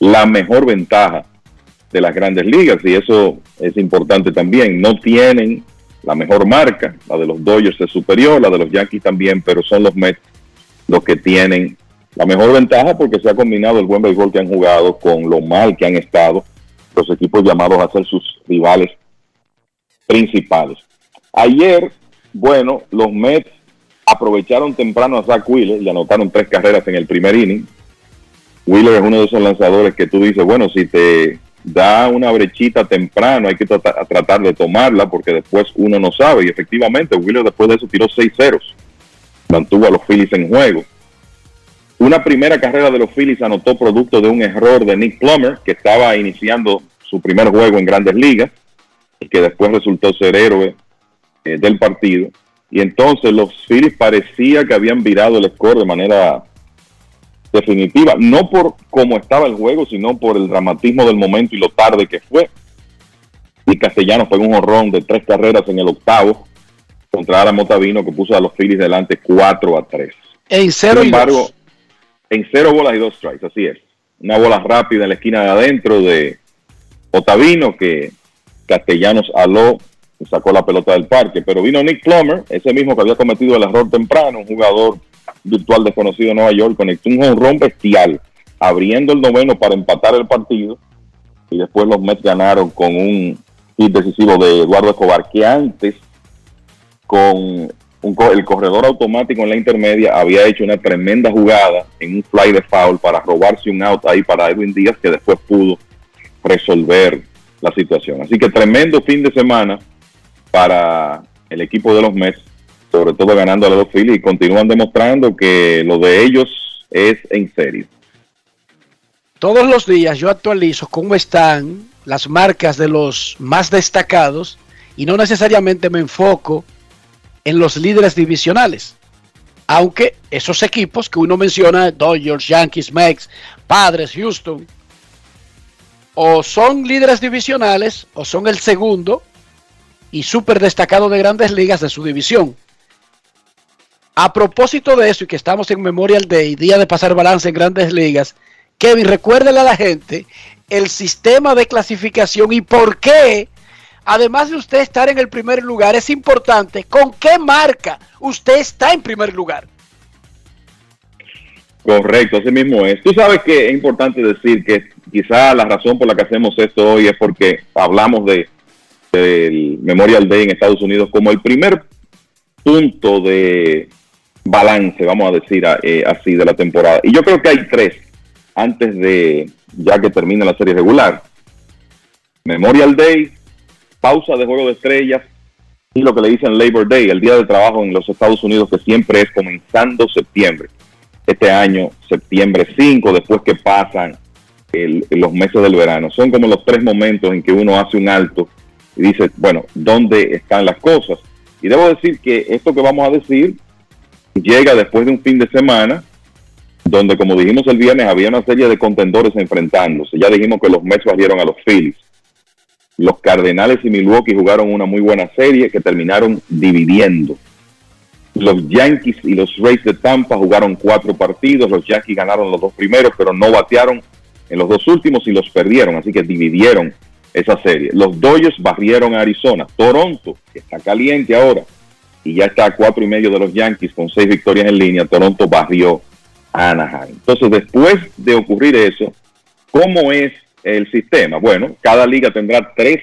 la mejor ventaja de las grandes ligas y eso es importante también. No tienen la mejor marca, la de los Dodgers es superior, la de los Yankees también, pero son los Mets los que tienen la mejor ventaja porque se ha combinado el buen béisbol que han jugado con lo mal que han estado los equipos llamados a ser sus rivales principales. Ayer, bueno, los Mets aprovecharon temprano a Zach Wheeler y anotaron tres carreras en el primer inning. Wheeler es uno de esos lanzadores que tú dices, bueno, si te da una brechita temprano, hay que tratar, de tomarla porque después uno no sabe. Y efectivamente, Wheeler después de eso tiró seis ceros. Mantuvo a los Phillies en juego. Una primera carrera de los Phillies anotó producto de un error de Nick Plummer, que estaba iniciando su primer juego en grandes ligas y que después resultó ser héroe eh, del partido. Y entonces los Phillies parecía que habían virado el score de manera definitiva, no por cómo estaba el juego, sino por el dramatismo del momento y lo tarde que fue. Y Castellanos fue un horrón de tres carreras en el octavo, con contra Adam Otavino que puso a los Phillies delante 4 a 3. En cero Sin y embargo, dos. en cero bolas y dos strikes, así es. Una bola rápida en la esquina de adentro de Otavino que Castellanos aló y sacó la pelota del parque. Pero vino Nick Plummer, ese mismo que había cometido el error temprano, un jugador virtual desconocido de Nueva York, conectó un jonrón bestial, abriendo el noveno para empatar el partido. Y después los Mets ganaron con un hit decisivo de Eduardo Escobar, que antes con el corredor automático en la intermedia había hecho una tremenda jugada en un fly de foul para robarse un out ahí para Edwin Díaz que después pudo resolver la situación. Así que tremendo fin de semana para el equipo de los Mets, sobre todo ganando a los dos Phillies y continúan demostrando que lo de ellos es en serio. Todos los días yo actualizo cómo están las marcas de los más destacados y no necesariamente me enfoco en los líderes divisionales. Aunque esos equipos que uno menciona, Dodgers, Yankees, Mex, Padres, Houston, o son líderes divisionales o son el segundo y súper destacado de grandes ligas de su división. A propósito de eso y que estamos en Memorial Day, día de pasar balance en grandes ligas, Kevin, recuérdale a la gente el sistema de clasificación y por qué, además de usted estar en el primer lugar, es importante con qué marca usted está en primer lugar. Correcto, así mismo es. Tú sabes que es importante decir que quizá la razón por la que hacemos esto hoy es porque hablamos de del Memorial Day en Estados Unidos como el primer punto de balance, vamos a decir eh, así, de la temporada. Y yo creo que hay tres antes de ya que termine la serie regular. Memorial Day, pausa de Juego de Estrellas y lo que le dicen Labor Day, el día de trabajo en los Estados Unidos que siempre es comenzando septiembre. Este año, septiembre 5, después que pasan el- los meses del verano. Son como los tres momentos en que uno hace un alto y dice, bueno, ¿dónde están las cosas? Y debo decir que esto que vamos a decir llega después de un fin de semana donde, como dijimos el viernes, había una serie de contendores enfrentándose. Ya dijimos que los Mets barrieron a los Phillies. Los Cardenales y Milwaukee jugaron una muy buena serie que terminaron dividiendo. Los Yankees y los Rays de Tampa jugaron cuatro partidos. Los Yankees ganaron los dos primeros, pero no batearon en los dos últimos y los perdieron. Así que dividieron esa serie. Los Dodgers barrieron a Arizona. Toronto, que está caliente ahora, y ya está a cuatro y medio de los Yankees con seis victorias en línea. Toronto barrió a Anaheim. Entonces, después de ocurrir eso, ¿cómo es el sistema? Bueno, cada liga tendrá tres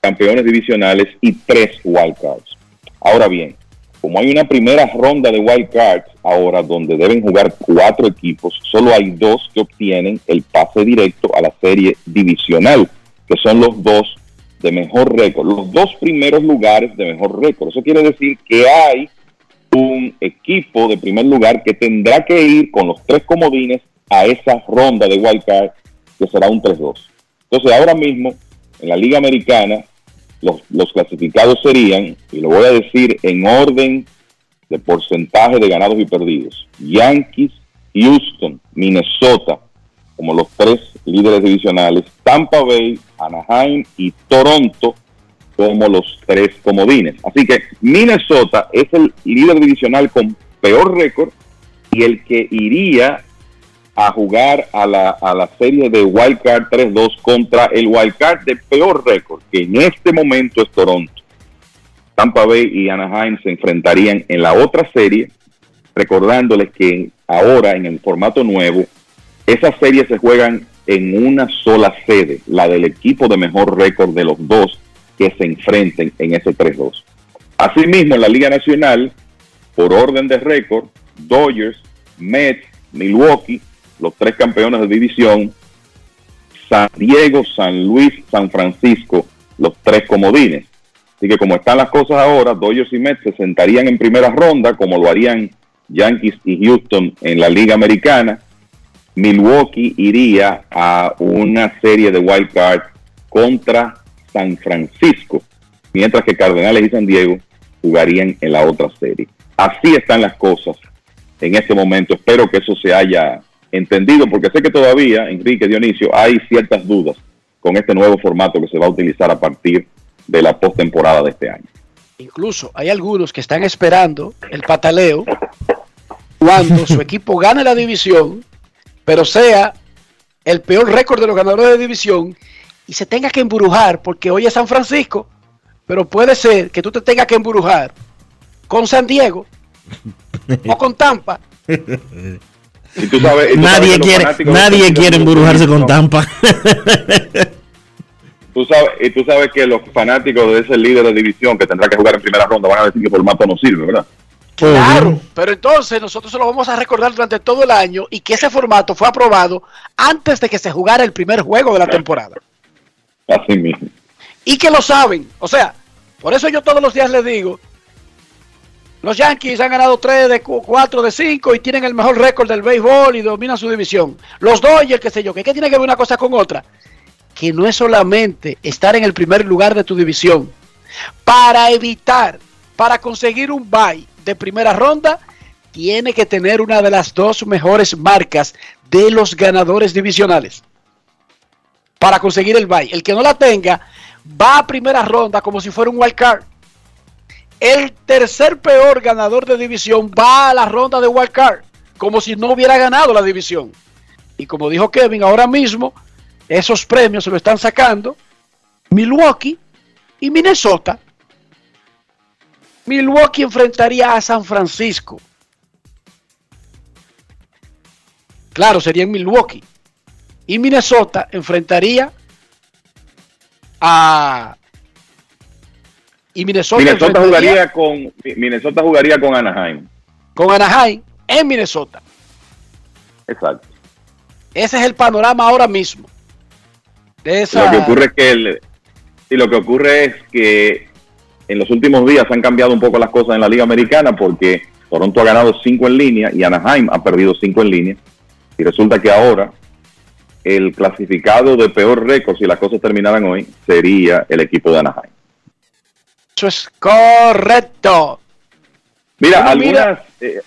campeones divisionales y tres wildcards. Ahora bien, como hay una primera ronda de wildcards ahora donde deben jugar cuatro equipos, solo hay dos que obtienen el pase directo a la serie divisional, que son los dos de mejor récord, los dos primeros lugares de mejor récord. Eso quiere decir que hay un equipo de primer lugar que tendrá que ir con los tres comodines a esa ronda de wildcard que será un 3-2. Entonces ahora mismo en la Liga Americana los, los clasificados serían, y lo voy a decir en orden de porcentaje de ganados y perdidos, Yankees, Houston, Minnesota, como los tres líderes divisionales, Tampa Bay, Anaheim y Toronto como los tres comodines. Así que Minnesota es el líder divisional con peor récord y el que iría a jugar a la, a la serie de Wildcard 3-2 contra el Wildcard de peor récord, que en este momento es Toronto. Tampa Bay y Anaheim se enfrentarían en la otra serie, recordándoles que ahora en el formato nuevo, esas series se juegan en una sola sede, la del equipo de mejor récord de los dos que se enfrenten en ese 3-2. Asimismo, en la Liga Nacional, por orden de récord, Dodgers, Mets, Milwaukee, los tres campeones de división, San Diego, San Luis, San Francisco, los tres comodines. Así que como están las cosas ahora, Dodgers y Mets se sentarían en primera ronda, como lo harían Yankees y Houston en la Liga Americana. Milwaukee iría a una serie de wild card contra San Francisco, mientras que Cardenales y San Diego jugarían en la otra serie. Así están las cosas en este momento. Espero que eso se haya entendido, porque sé que todavía, Enrique Dionisio, hay ciertas dudas con este nuevo formato que se va a utilizar a partir de la postemporada de este año. Incluso hay algunos que están esperando el pataleo cuando su equipo gane la división, pero sea el peor récord de los ganadores de división y se tenga que embrujar porque hoy es San Francisco, pero puede ser que tú te tengas que embrujar con San Diego o con Tampa. Y tú sabes, y tú sabes nadie quiere, nadie quiere embrujarse con Tampa. Tú sabes, y tú sabes que los fanáticos de ese líder de división que tendrá que jugar en primera ronda van a decir que el formato no sirve, ¿verdad? Claro, pero entonces nosotros se lo vamos a recordar durante todo el año y que ese formato fue aprobado antes de que se jugara el primer juego de la temporada. Así mismo. Y que lo saben. O sea, por eso yo todos los días les digo, los Yankees han ganado 3 de 4 de 5 y tienen el mejor récord del béisbol y dominan su división. Los Dodgers, qué sé yo, que qué tiene que ver una cosa con otra. Que no es solamente estar en el primer lugar de tu división. Para evitar, para conseguir un bye de primera ronda, tiene que tener una de las dos mejores marcas de los ganadores divisionales. Para conseguir el bye. El que no la tenga, va a primera ronda como si fuera un wild card. El tercer peor ganador de división va a la ronda de wild card, como si no hubiera ganado la división. Y como dijo Kevin, ahora mismo esos premios se lo están sacando Milwaukee y Minnesota. Milwaukee enfrentaría a San Francisco. Claro, sería en Milwaukee. Y Minnesota enfrentaría a... Y Minnesota, Minnesota enfrentaría jugaría con Minnesota jugaría con Anaheim. con Anaheim en Minnesota. Exacto. Ese es el panorama ahora mismo. De esa... Lo que ocurre es que el, y lo que ocurre es que en los últimos días han cambiado un poco las cosas en la Liga Americana porque Toronto ha ganado cinco en línea y Anaheim ha perdido cinco en línea. Y resulta que ahora el clasificado de peor récord, si las cosas terminaran hoy, sería el equipo de Anaheim. Eso es correcto. Mira, Bueno, mira. algunas... eh,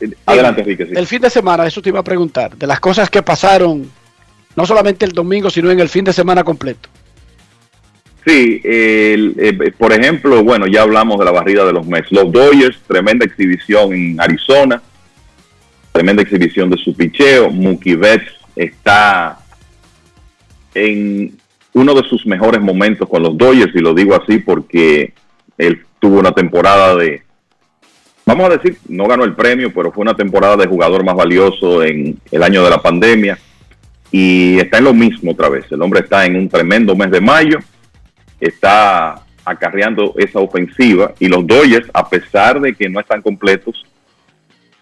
eh, adelante, Enrique. sí. El fin de semana, eso te iba a preguntar, de las cosas que pasaron, no solamente el domingo, sino en el fin de semana completo. Sí, el- eh, por ejemplo, bueno, ya hablamos de la barrida de los Mets. Los Dodgers, tremenda exhibición en Arizona, tremenda exhibición de su picheo. Mookie Betts está en uno de sus mejores momentos con los Dodgers, y lo digo así porque él tuvo una temporada de, vamos a decir, no ganó el premio, pero fue una temporada de jugador más valioso en el año de la pandemia. Y está en lo mismo otra vez. El hombre está en un tremendo mes de mayo está acarreando esa ofensiva y los Dodgers, a pesar de que no están completos,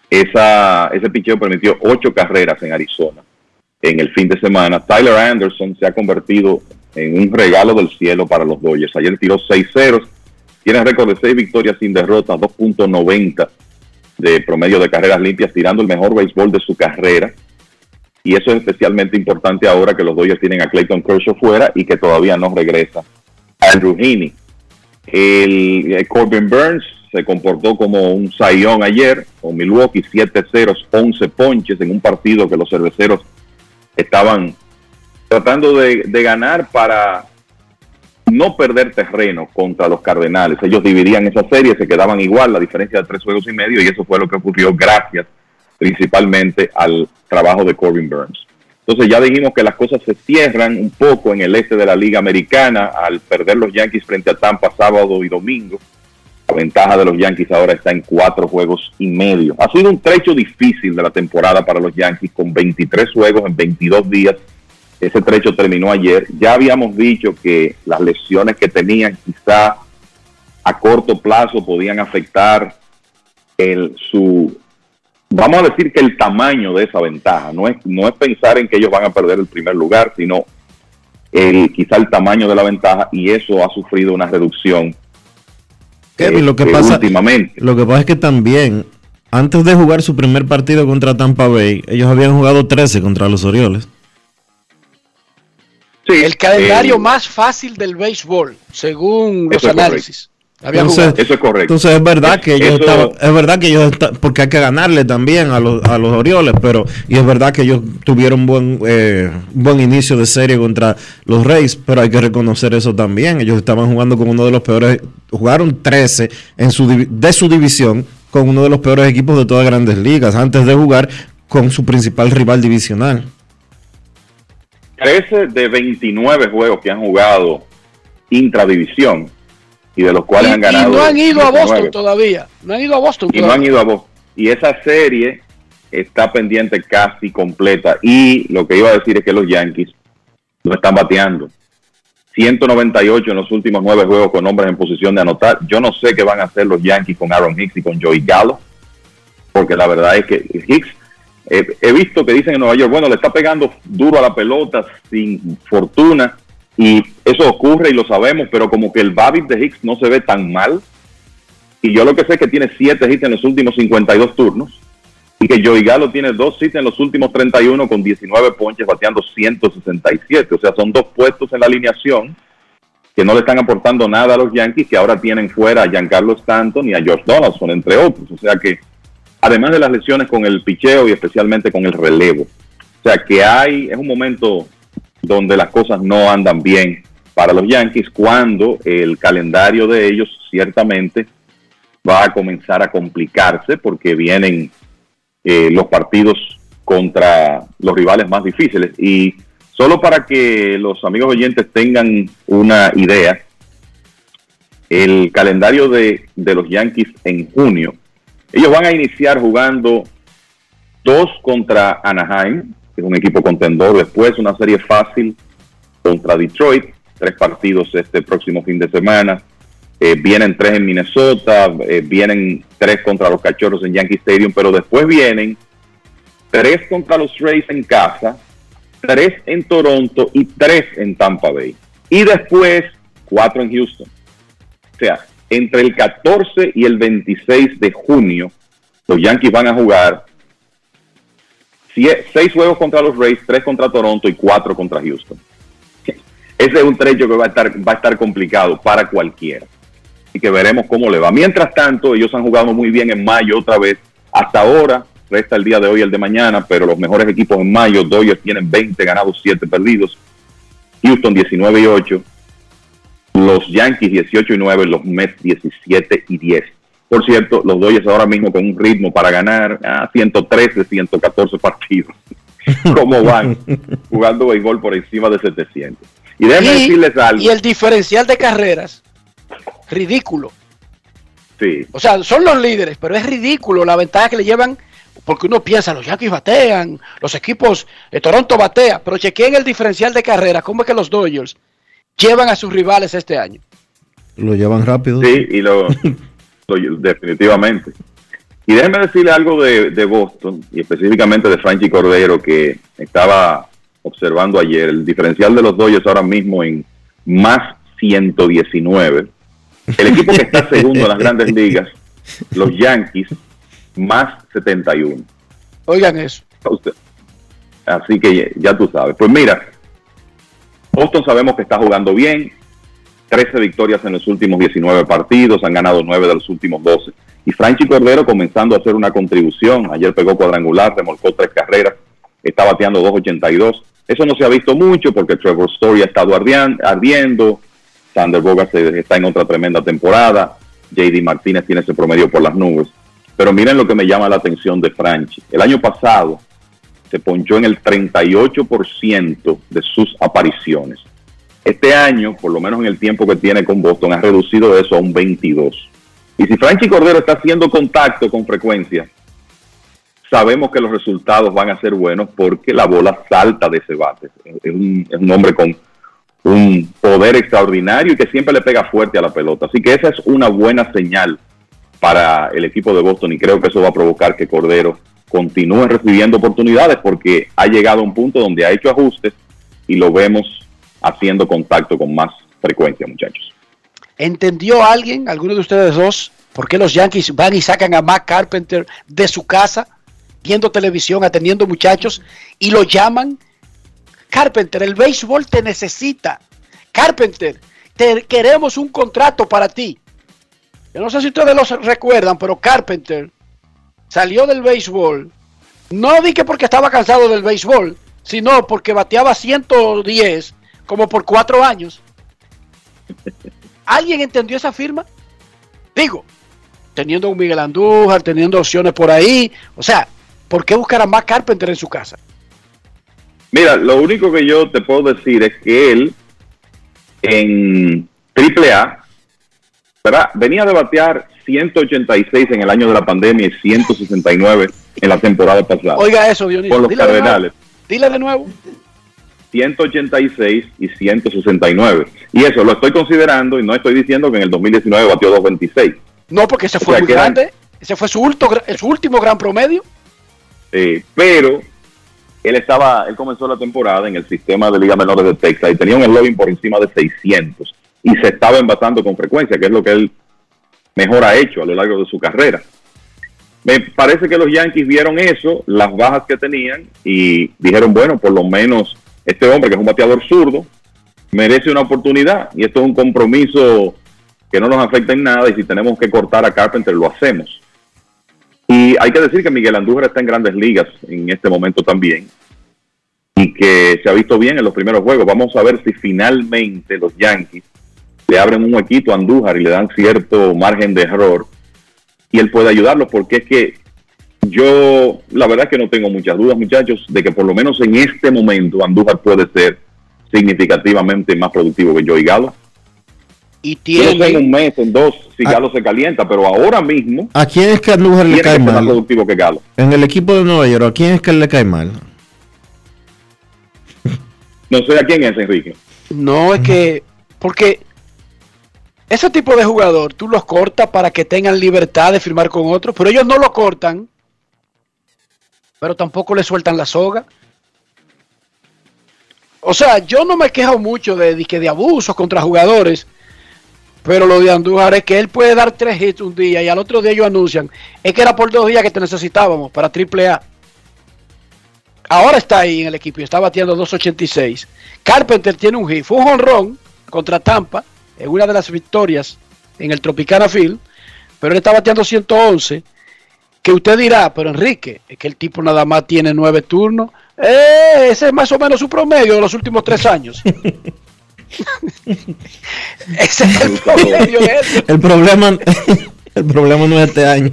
ese picheo permitió ocho carreras en Arizona en el fin de semana. Tyler Anderson se ha convertido en un regalo del cielo para los Dodgers. Ayer tiró 6 ceros, tiene récord de 6 victorias sin derrota, 2.90 de promedio de carreras limpias, tirando el mejor béisbol de su carrera. Y eso es especialmente importante ahora que los Dodgers tienen a Clayton Kershaw fuera y que todavía no regresa Andrew Heaney. El, Corbin Burns se comportó como un sayón ayer con Milwaukee, 7 ceros, 11 ponches en un partido que los cerveceros estaban tratando de, de ganar para no perder terreno contra los Cardenales. Ellos dividían esa serie, se quedaban igual, la diferencia de tres juegos y medio, y eso fue lo que ocurrió gracias principalmente al trabajo de Corbin Burns. Entonces ya dijimos que las cosas se cierran un poco en el este de la Liga Americana al perder los Yankees frente a Tampa sábado y domingo. La ventaja de los Yankees ahora está en cuatro juegos y medio. Ha sido un trecho difícil de la temporada para los Yankees con 23 juegos en 22 días. Ese trecho terminó ayer. Ya habíamos dicho que las lesiones que tenían quizá a corto plazo podían afectar el, su vamos a decir que el tamaño de esa ventaja no es no es pensar en que ellos van a perder el primer lugar, sino el quizá el tamaño de la ventaja y eso ha sufrido una reducción Kevin, lo que eh, pasa, últimamente. lo que pasa es que también, antes de jugar su primer partido contra Tampa Bay, ellos habían jugado 13 contra los Orioles. el calendario eh, más fácil del béisbol, según los análisis. Entonces, Eso es correcto. Entonces es verdad que ellos Eso- estaban- es verdad que ellos está- porque hay que ganarle también a los, a los Orioles, pero y es verdad que ellos tuvieron buen eh, buen inicio de serie contra los Reyes, pero hay que reconocer eso también. Ellos estaban jugando con uno de los peores, jugaron 13 en su de su división con uno de los peores equipos de todas grandes ligas antes de jugar con su principal rival divisional. 13 de 29 juegos que han jugado intradivisión y de los cuales Y, han y ganado. no han ido a 19. Boston todavía. No han ido a Boston y no han ido a Boston. Y esa serie está pendiente casi completa. Y lo que iba a decir es que los Yankees no están bateando. 198 en los últimos nueve juegos con hombres en posición de anotar. Yo no sé qué van a hacer los Yankees con Aaron Hicks y con Joey Gallo, porque la verdad es que Hicks, eh, he visto que dicen en Nueva York, bueno, le está pegando duro a la pelota sin fortuna, y eso ocurre y lo sabemos, pero como que el Babbitt de Hicks no se ve tan mal. Y yo lo que sé es que tiene siete hits en los últimos 52 turnos y que Joey Gallo tiene dos hits en los últimos 31 con 19 ponches, bateando 167. O sea, son dos puestos en la alineación que no le están aportando nada a los Yankees, que ahora tienen fuera a Giancarlo Stanton y a George Donaldson, entre otros. O sea que, además de las lesiones con el picheo y especialmente con el relevo. O sea que hay, es un momento donde las cosas no andan bien para los Yankees, cuando el calendario de ellos ciertamente va a comenzar a complicarse porque vienen eh, los partidos contra los rivales más difíciles. Y solo para que los amigos oyentes tengan una idea, el calendario de, de los Yankees en junio, ellos van a iniciar jugando dos contra Anaheim, es un equipo contendor, después una serie fácil contra Detroit, tres partidos este próximo fin de semana, eh, vienen tres en Minnesota, eh, vienen tres contra los Cachorros en Yankee Stadium, pero después vienen tres contra los Rays en casa, tres en Toronto y tres en Tampa Bay. Y después cuatro en Houston. O sea, entre el 14 y el 26 de junio, los Yankees van a jugar seis juegos contra los Rays, tres contra Toronto y cuatro contra Houston. Ese es un trecho que va a estar, va a estar complicado para cualquiera. Y que veremos cómo le va. Mientras tanto, ellos han jugado muy bien en mayo otra vez. Hasta ahora, resta el día de hoy y el de mañana, pero los mejores equipos en mayo, Dodgers tienen 20 ganados, 7 perdidos. Houston 19 y 8. Los Yankees 18 y 9, los Mets 17 y 10. Por cierto, los Dodgers ahora mismo con un ritmo para ganar a 113, 114 partidos. ¿Cómo van? Jugando béisbol por encima de 700. Y déjenme decirles algo. y el diferencial de carreras, ridículo. Sí. O sea, son los líderes, pero es ridículo la ventaja que le llevan, porque uno piensa, los Yankees batean, los equipos de Toronto batea, pero chequeen el diferencial de carreras, cómo es que los Dodgers llevan a sus rivales este año. Lo llevan rápido. Sí, y lo- definitivamente. Y déjenme decirle algo de, de Boston, y específicamente de Franchi Cordero, que estaba observando ayer. El diferencial de los Dodgers ahora mismo en más 119. El equipo que está segundo en las grandes ligas, los Yankees, más 71. Oigan eso. Así que ya, ya tú sabes. Pues mira, Boston sabemos que está jugando bien. 13 victorias en los últimos 19 partidos, han ganado 9 de los últimos 12. Y Franchi Cordero comenzando a hacer una contribución. Ayer pegó cuadrangular, remolcó tres carreras, está bateando 2.82. Eso no se ha visto mucho porque Trevor Story ha estado ardiendo, Sander Bogart está en otra tremenda temporada, JD Martínez tiene ese promedio por las nubes. Pero miren lo que me llama la atención de Franchi. El año pasado se ponchó en el 38% de sus apariciones. Este año, por lo menos en el tiempo que tiene con Boston, ha reducido eso a un 22. Y si Franchi Cordero está haciendo contacto con frecuencia, sabemos que los resultados van a ser buenos porque la bola salta de ese bate. Es un, es un hombre con un poder extraordinario y que siempre le pega fuerte a la pelota. Así que esa es una buena señal para el equipo de Boston y creo que eso va a provocar que Cordero continúe recibiendo oportunidades porque ha llegado a un punto donde ha hecho ajustes y lo vemos haciendo contacto con más frecuencia, muchachos. ¿Entendió alguien, alguno de ustedes dos, por qué los Yankees van y sacan a Matt Carpenter de su casa, viendo televisión, atendiendo muchachos, y lo llaman? Carpenter, el béisbol te necesita. Carpenter, te- queremos un contrato para ti. Yo no sé si ustedes lo recuerdan, pero Carpenter salió del béisbol. No di que porque estaba cansado del béisbol, sino porque bateaba 110 como por cuatro años. ¿Alguien entendió esa firma? Digo, teniendo un Miguel Andújar, teniendo opciones por ahí. O sea, ¿por qué buscar a más Carpenter en su casa? Mira, lo único que yo te puedo decir es que él en AAA ¿verdad? venía de batear 186 en el año de la pandemia y 169 en la temporada pasada. Oiga eso, Dionisio. Con los Dile de nuevo. Cardenales. Dile de nuevo. 186 y 169. Y eso lo estoy considerando y no estoy diciendo que en el 2019 batió 226. No, porque ese O fue sea, muy grande. Ese fue su, ulto- su último gran promedio. Eh, pero él estaba, él comenzó la temporada en el sistema de Liga Menores de Texas y tenía un eslogan por encima de 600 y se estaba envasando con frecuencia, que es lo que él mejor ha hecho a lo largo de su carrera. Me parece que los Yankees vieron eso, las bajas que tenían y dijeron, bueno, por lo menos este hombre que es un bateador zurdo merece una oportunidad y esto es un compromiso que no nos afecta en nada y si tenemos que cortar a Carpenter lo hacemos. Y hay que decir que Miguel Andújar está en grandes ligas en este momento también y que se ha visto bien en los primeros juegos. Vamos a ver si finalmente los Yankees le abren un huequito a Andújar y le dan cierto margen de error y él puede ayudarlos porque es que yo la verdad es que no tengo muchas dudas muchachos de que por lo menos en este momento Andújar puede ser significativamente más productivo que Galo. Y Yo no sé en tiene. un mes, en dos, si Galo se calienta, pero ahora mismo ¿A quién es que Andújar le tiene cae ser más mal? productivo que Galo. En el equipo de Nueva York, ¿a quién es que le cae mal? No sé a quién es Enrique. No, es que. Porque ese tipo de jugador tú los cortas para que tengan libertad de firmar con otros, pero ellos no lo cortan, pero tampoco le sueltan la soga. O sea, yo no me quejo mucho de, de, de abusos contra jugadores, pero lo de Andújar es que él puede dar tres hits un día y al otro día ellos anuncian, es que era por dos días que te necesitábamos para triple A. Ahora está ahí en el equipo y está bateando 2.86. Carpenter tiene un hit, fue un jonrón contra Tampa en una de las victorias en el Tropicana Field, pero él está bateando 111. Que usted dirá, pero Enrique, es que el tipo nada más tiene nueve turnos. Eh, ese es más o menos su promedio de los últimos tres años. ese es el promedio de él. El problema, el problema no es este año.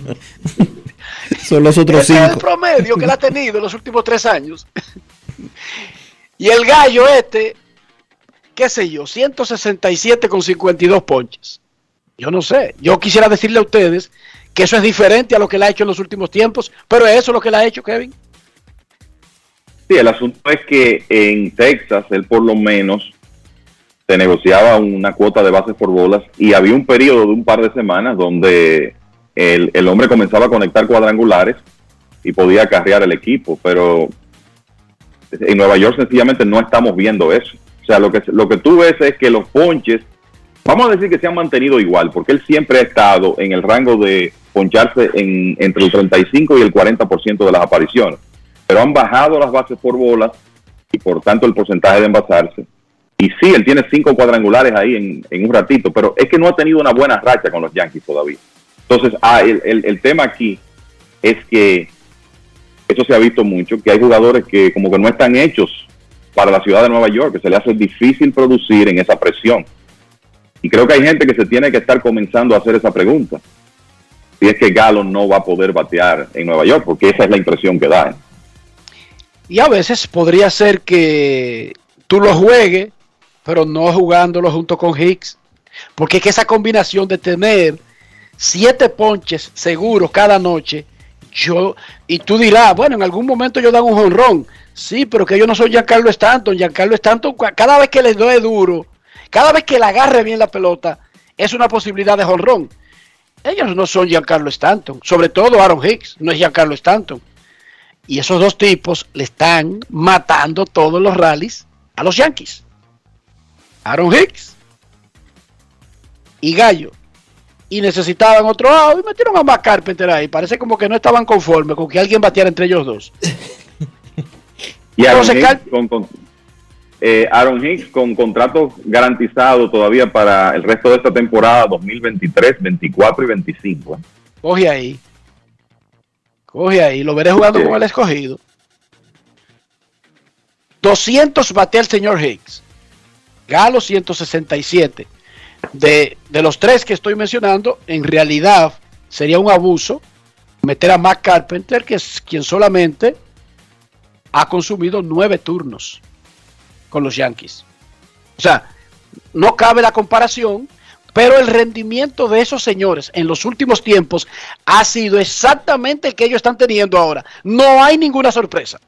Son los otros Ese es el cinco. promedio que él ha tenido en los últimos tres años. y el gallo este, qué sé yo, 167 con 52 ponches. Yo no sé. Yo quisiera decirle a ustedes que eso es diferente a lo que él ha hecho en los últimos tiempos, pero eso es lo que él ha hecho, Kevin. Sí, el asunto es que en Texas él por lo menos se negociaba una cuota de bases por bolas y había un periodo de un par de semanas donde el, el hombre comenzaba a conectar cuadrangulares y podía acarrear el equipo, pero en Nueva York sencillamente no estamos viendo eso. O sea, lo que, lo que tú ves es que los ponches, vamos a decir que se han mantenido igual, porque él siempre ha estado en el rango de poncharse en, entre el 35 y el 40% de las apariciones, pero han bajado las bases por bolas y por tanto el porcentaje de envasarse. Y sí, él tiene cinco cuadrangulares ahí en, un ratito, pero es que no ha tenido una buena racha con los Yankees todavía. Entonces, ah, el, el, el tema aquí es que eso se ha visto mucho, que hay jugadores que como que no están hechos para la ciudad de Nueva York, que se le hace difícil producir en esa presión. Y creo que hay gente que se tiene que estar comenzando a hacer esa pregunta. Si es que Galo no va a poder batear en Nueva York, porque esa es la impresión que da. Y a veces podría ser que tú lo juegues, pero no jugándolo junto con Hicks. Porque es que esa combinación de tener siete ponches seguros cada noche, yo, y tú dirás, bueno, en algún momento yo dan un jonrón. Sí, pero que yo no soy Giancarlo Stanton. Giancarlo Stanton, cada vez que le doy duro, cada vez que le agarre bien la pelota, es una posibilidad de jonrón. Ellos no son Giancarlo Stanton, sobre todo Aaron Hicks, no es Giancarlo Stanton. Y esos dos tipos le están matando todos los rallies a los Yankees. Aaron Hicks y Gallo. Y necesitaban otro lado y metieron a Matt Carpenter ahí. Parece como que no estaban conformes con que alguien bateara entre ellos dos. Y Entonces, con, con- eh, Aaron Hicks con contrato garantizado todavía para el resto de esta temporada 2023, 24 y 25. Coge ahí. Coge ahí. Lo veré jugando con el escogido. 200 batea el señor Hicks. Galo 167. De, de los tres que estoy mencionando, en realidad sería un abuso meter a Matt Carpenter, que es quien solamente ha consumido nueve turnos con los Yankees. O sea, no cabe la comparación, pero el rendimiento de esos señores en los últimos tiempos ha sido exactamente el que ellos están teniendo ahora. No hay ninguna sorpresa.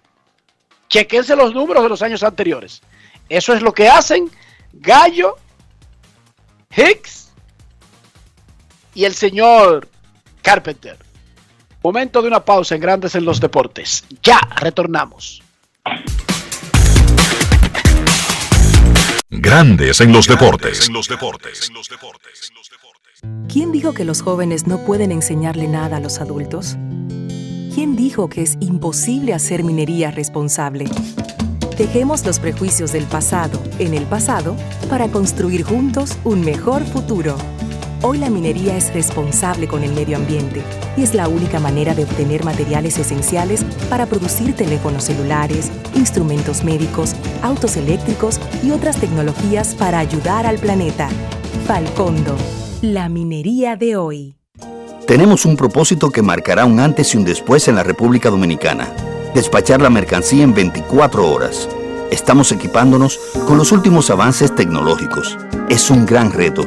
Chequense los números de los años anteriores. Eso es lo que hacen Gallo, Hicks y el señor Carpenter. Momento de una pausa en Grandes en los Deportes. Ya retornamos. Grandes en los deportes. ¿Quién dijo que los jóvenes no pueden enseñarle nada a los adultos? ¿Quién dijo que es imposible hacer minería responsable? Dejemos los prejuicios del pasado en el pasado para construir juntos un mejor futuro. Hoy la minería es responsable con el medio ambiente y es la única manera de obtener materiales esenciales para producir teléfonos celulares, instrumentos médicos, autos eléctricos y otras tecnologías para ayudar al planeta. Falcondo, la minería de hoy. Tenemos un propósito que marcará un antes y un después en la República Dominicana. Despachar la mercancía en 24 horas. Estamos equipándonos con los últimos avances tecnológicos. Es un gran reto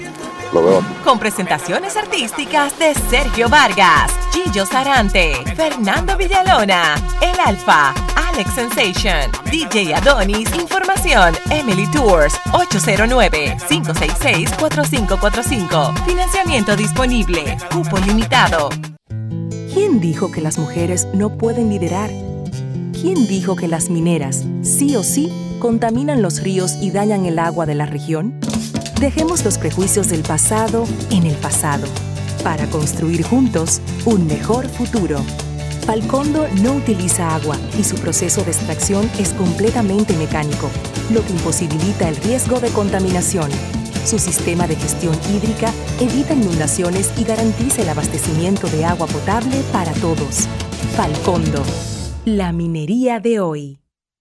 Lo veo aquí. Con presentaciones artísticas de Sergio Vargas, Gillo Sarante, Fernando Villalona, El Alfa, Alex Sensation, DJ Adonis, Información, Emily Tours, 809-566-4545. Financiamiento disponible, cupo limitado. ¿Quién dijo que las mujeres no pueden liderar? ¿Quién dijo que las mineras, sí o sí, contaminan los ríos y dañan el agua de la región? Dejemos los prejuicios del pasado en el pasado para construir juntos un mejor futuro. Falcondo no utiliza agua y su proceso de extracción es completamente mecánico, lo que imposibilita el riesgo de contaminación. Su sistema de gestión hídrica evita inundaciones y garantiza el abastecimiento de agua potable para todos. Falcondo, la minería de hoy.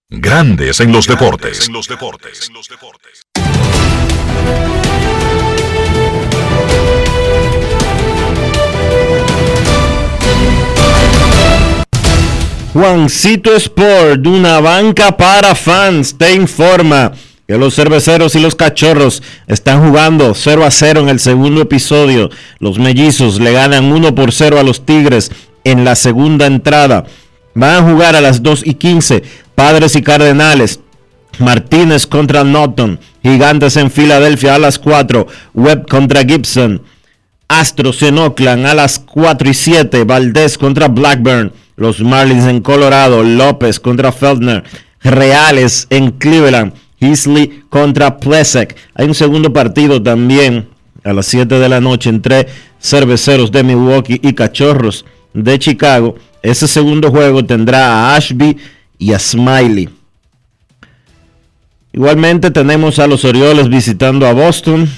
Grandes en los deportes. Juancito Sport, una banca para fans, te informa que los cerveceros y los cachorros están jugando 0 a 0 en el segundo episodio. Los mellizos le ganan 1 por 0 a los Tigres en la segunda entrada. Van a jugar a las 2 y 15. Padres y Cardenales. Martínez contra Norton. Gigantes en Filadelfia a las 4. Webb contra Gibson. Astros en Oakland a las 4 y 7. Valdés contra Blackburn. Los Marlins en Colorado. López contra Feldner. Reales en Cleveland. Heasley contra Plesek. Hay un segundo partido también a las 7 de la noche entre cerveceros de Milwaukee y cachorros de Chicago. Ese segundo juego tendrá a Ashby y a Smiley. Igualmente tenemos a los Orioles visitando a Boston.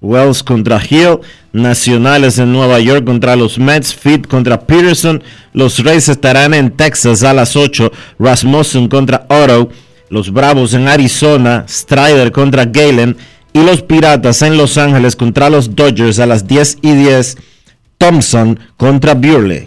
Wells contra Hill. Nacionales en Nueva York contra los Mets. Fit contra Peterson. Los Rays estarán en Texas a las 8. Rasmussen contra Otto. Los Bravos en Arizona. Strider contra Galen. Y los Piratas en Los Ángeles contra los Dodgers a las 10 y 10. Thompson contra Burley.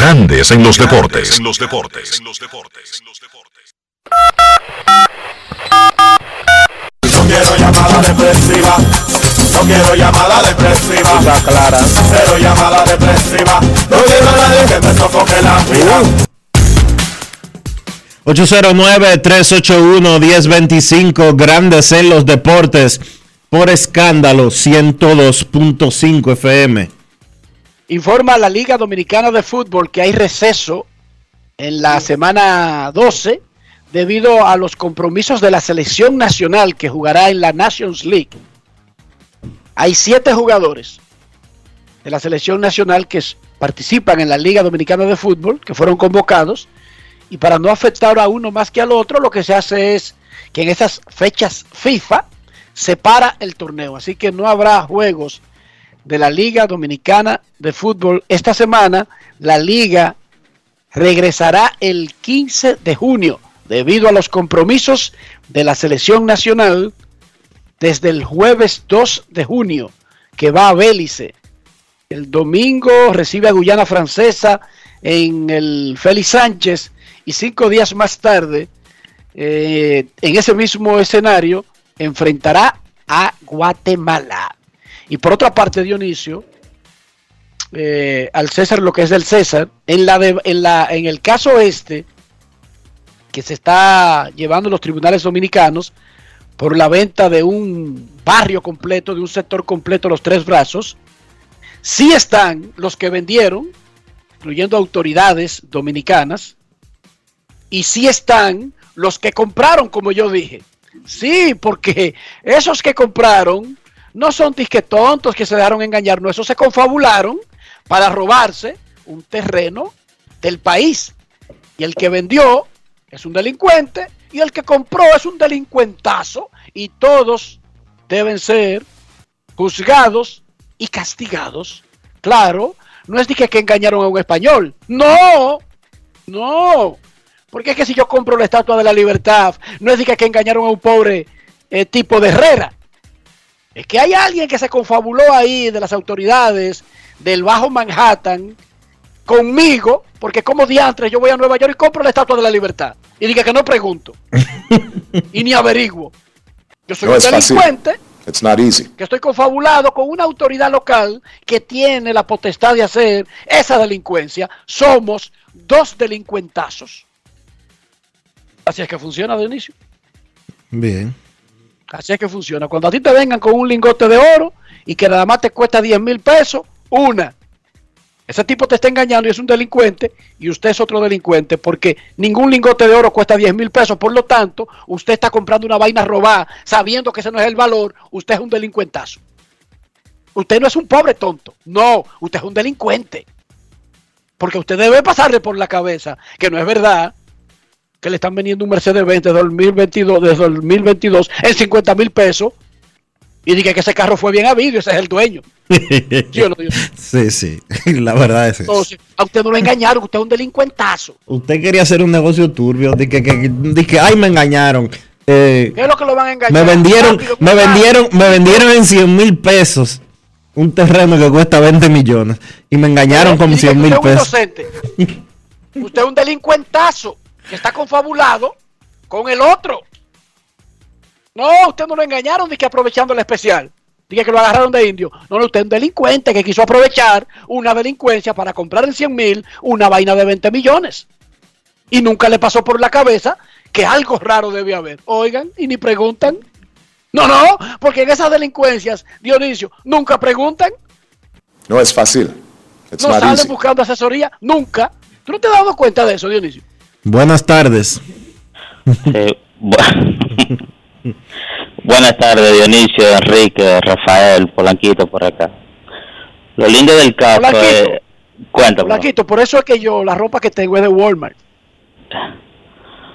Grandes en los deportes. En los deportes. No quiero llamada depresiva. No quiero llamada depresiva. clara. Cero llamada depresiva. No quiero a nadie que me sofoque la vida. 809-381-1025, Grandes en los Deportes, por escándalo 102.5 FM. Informa la Liga Dominicana de Fútbol que hay receso en la semana 12 debido a los compromisos de la selección nacional que jugará en la Nations League. Hay siete jugadores de la selección nacional que participan en la Liga Dominicana de Fútbol, que fueron convocados, y para no afectar a uno más que al otro, lo que se hace es que en esas fechas FIFA se para el torneo. Así que no habrá juegos de la Liga Dominicana de Fútbol esta semana. La liga regresará el 15 de junio debido a los compromisos de la selección nacional desde el jueves 2 de junio que va a Bélice. El domingo recibe a Guyana Francesa en el Félix Sánchez y cinco días más tarde eh, en ese mismo escenario enfrentará a Guatemala. Y por otra parte, Dionisio, eh, al César lo que es del César, en, la de- en, la, en el caso este, que se está llevando los tribunales dominicanos por la venta de un barrio completo, de un sector completo, los tres brazos, sí están los que vendieron, incluyendo autoridades dominicanas, y sí están los que compraron, como yo dije. Sí, porque esos que compraron no son disque tontos que se dejaron engañar, no, esos se confabularon para robarse un terreno del país. Y el que vendió es un delincuente y el que compró es un delincuentazo y todos deben ser juzgados y castigados. Claro, no es de que, engañaron a un español. No, no. Porque es que si yo compro la Estatua de la Libertad, no es de que, que engañaron a un pobre eh, tipo de Herrera. Es que hay alguien que se confabuló ahí de las autoridades del Bajo Manhattan conmigo, porque como diantres yo voy a Nueva York y compro la Estatua de la Libertad. Y diga que no pregunto. y ni averiguo. Yo soy No un delincuente It's not easy. que estoy confabulado con una autoridad local que tiene la potestad de hacer esa delincuencia. Somos dos delincuentazos. Así es que funciona, Dionisio. Bien. Así es que funciona. Cuando a ti te vengan con un lingote de oro y que nada más te cuesta 10 mil pesos, una. Ese tipo te está engañando y es un delincuente y usted es otro delincuente porque ningún lingote de oro cuesta 10 mil pesos. Por lo tanto, usted está comprando una vaina robada sabiendo que ese no es el valor. Usted es un delincuentazo. Usted no es un pobre tonto. No, usted es un delincuente. Porque usted debe pasarle por la cabeza que no es verdad que le están vendiendo un Mercedes-Benz de 2022, de 2022 en 50 mil pesos y diga que ese carro fue bien habido ese es el dueño. ¿Sí no? Sí, sí. La verdad es eso. Entonces, a usted no lo engañaron, usted es un delincuentazo. Usted quería hacer un negocio turbio. De que, que, que ay, me engañaron. Eh, ¿Qué es lo que lo van a engañar? me vendieron, Rápido, me vendieron, me vendieron en 100 mil pesos un terreno que cuesta 20 millones y me engañaron con Y diga 100 que mil usted es un pesos. inocente. usted es un delincuentazo que está confabulado con el otro. No, usted no lo engañaron ni que aprovechando el especial. Diga que lo agarraron de indio. No, no, usted es un delincuente que quiso aprovechar una delincuencia para comprar en 100 mil una vaina de 20 millones. Y nunca le pasó por la cabeza que algo raro debe haber. Oigan, y ni preguntan. No, no, porque en esas delincuencias, Dionisio, nunca preguntan. No es fácil. It's no salen buscando asesoría, nunca. ¿Tú no te has dado cuenta de eso, Dionisio? Buenas tardes. Eh, bu- Buenas tardes, Dionisio, Enrique, Rafael, Polanquito por acá. Lo lindo del caso Polanquito. es... Cuéntame. Blanquito, por eso es que yo la ropa que tengo es de Walmart.